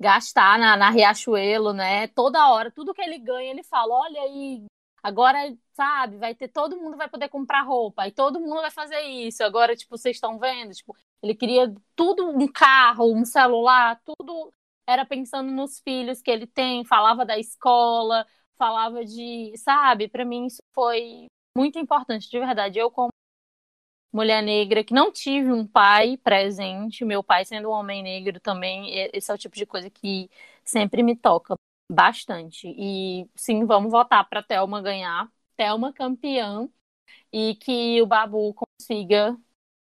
gastar na, na Riachuelo, né? Toda hora, tudo que ele ganha, ele fala: olha aí, agora, sabe, vai ter todo mundo vai poder comprar roupa, e todo mundo vai fazer isso. Agora, tipo, vocês estão vendo? Tipo, ele queria tudo, um carro, um celular, tudo era pensando nos filhos que ele tem, falava da escola, falava de, sabe, para mim isso foi muito importante, de verdade. Eu, como mulher negra, que não tive um pai presente, meu pai sendo um homem negro também, esse é o tipo de coisa que sempre me toca bastante. E sim, vamos votar para Thelma ganhar, Thelma campeã, e que o Babu consiga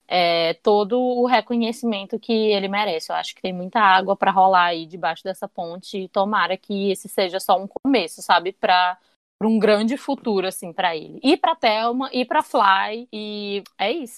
é, todo o reconhecimento que ele merece. Eu acho que tem muita água para rolar aí debaixo dessa ponte e tomara que esse seja só um começo, sabe, para um grande futuro assim para ele. E para Thelma, e para Fly, e é isso.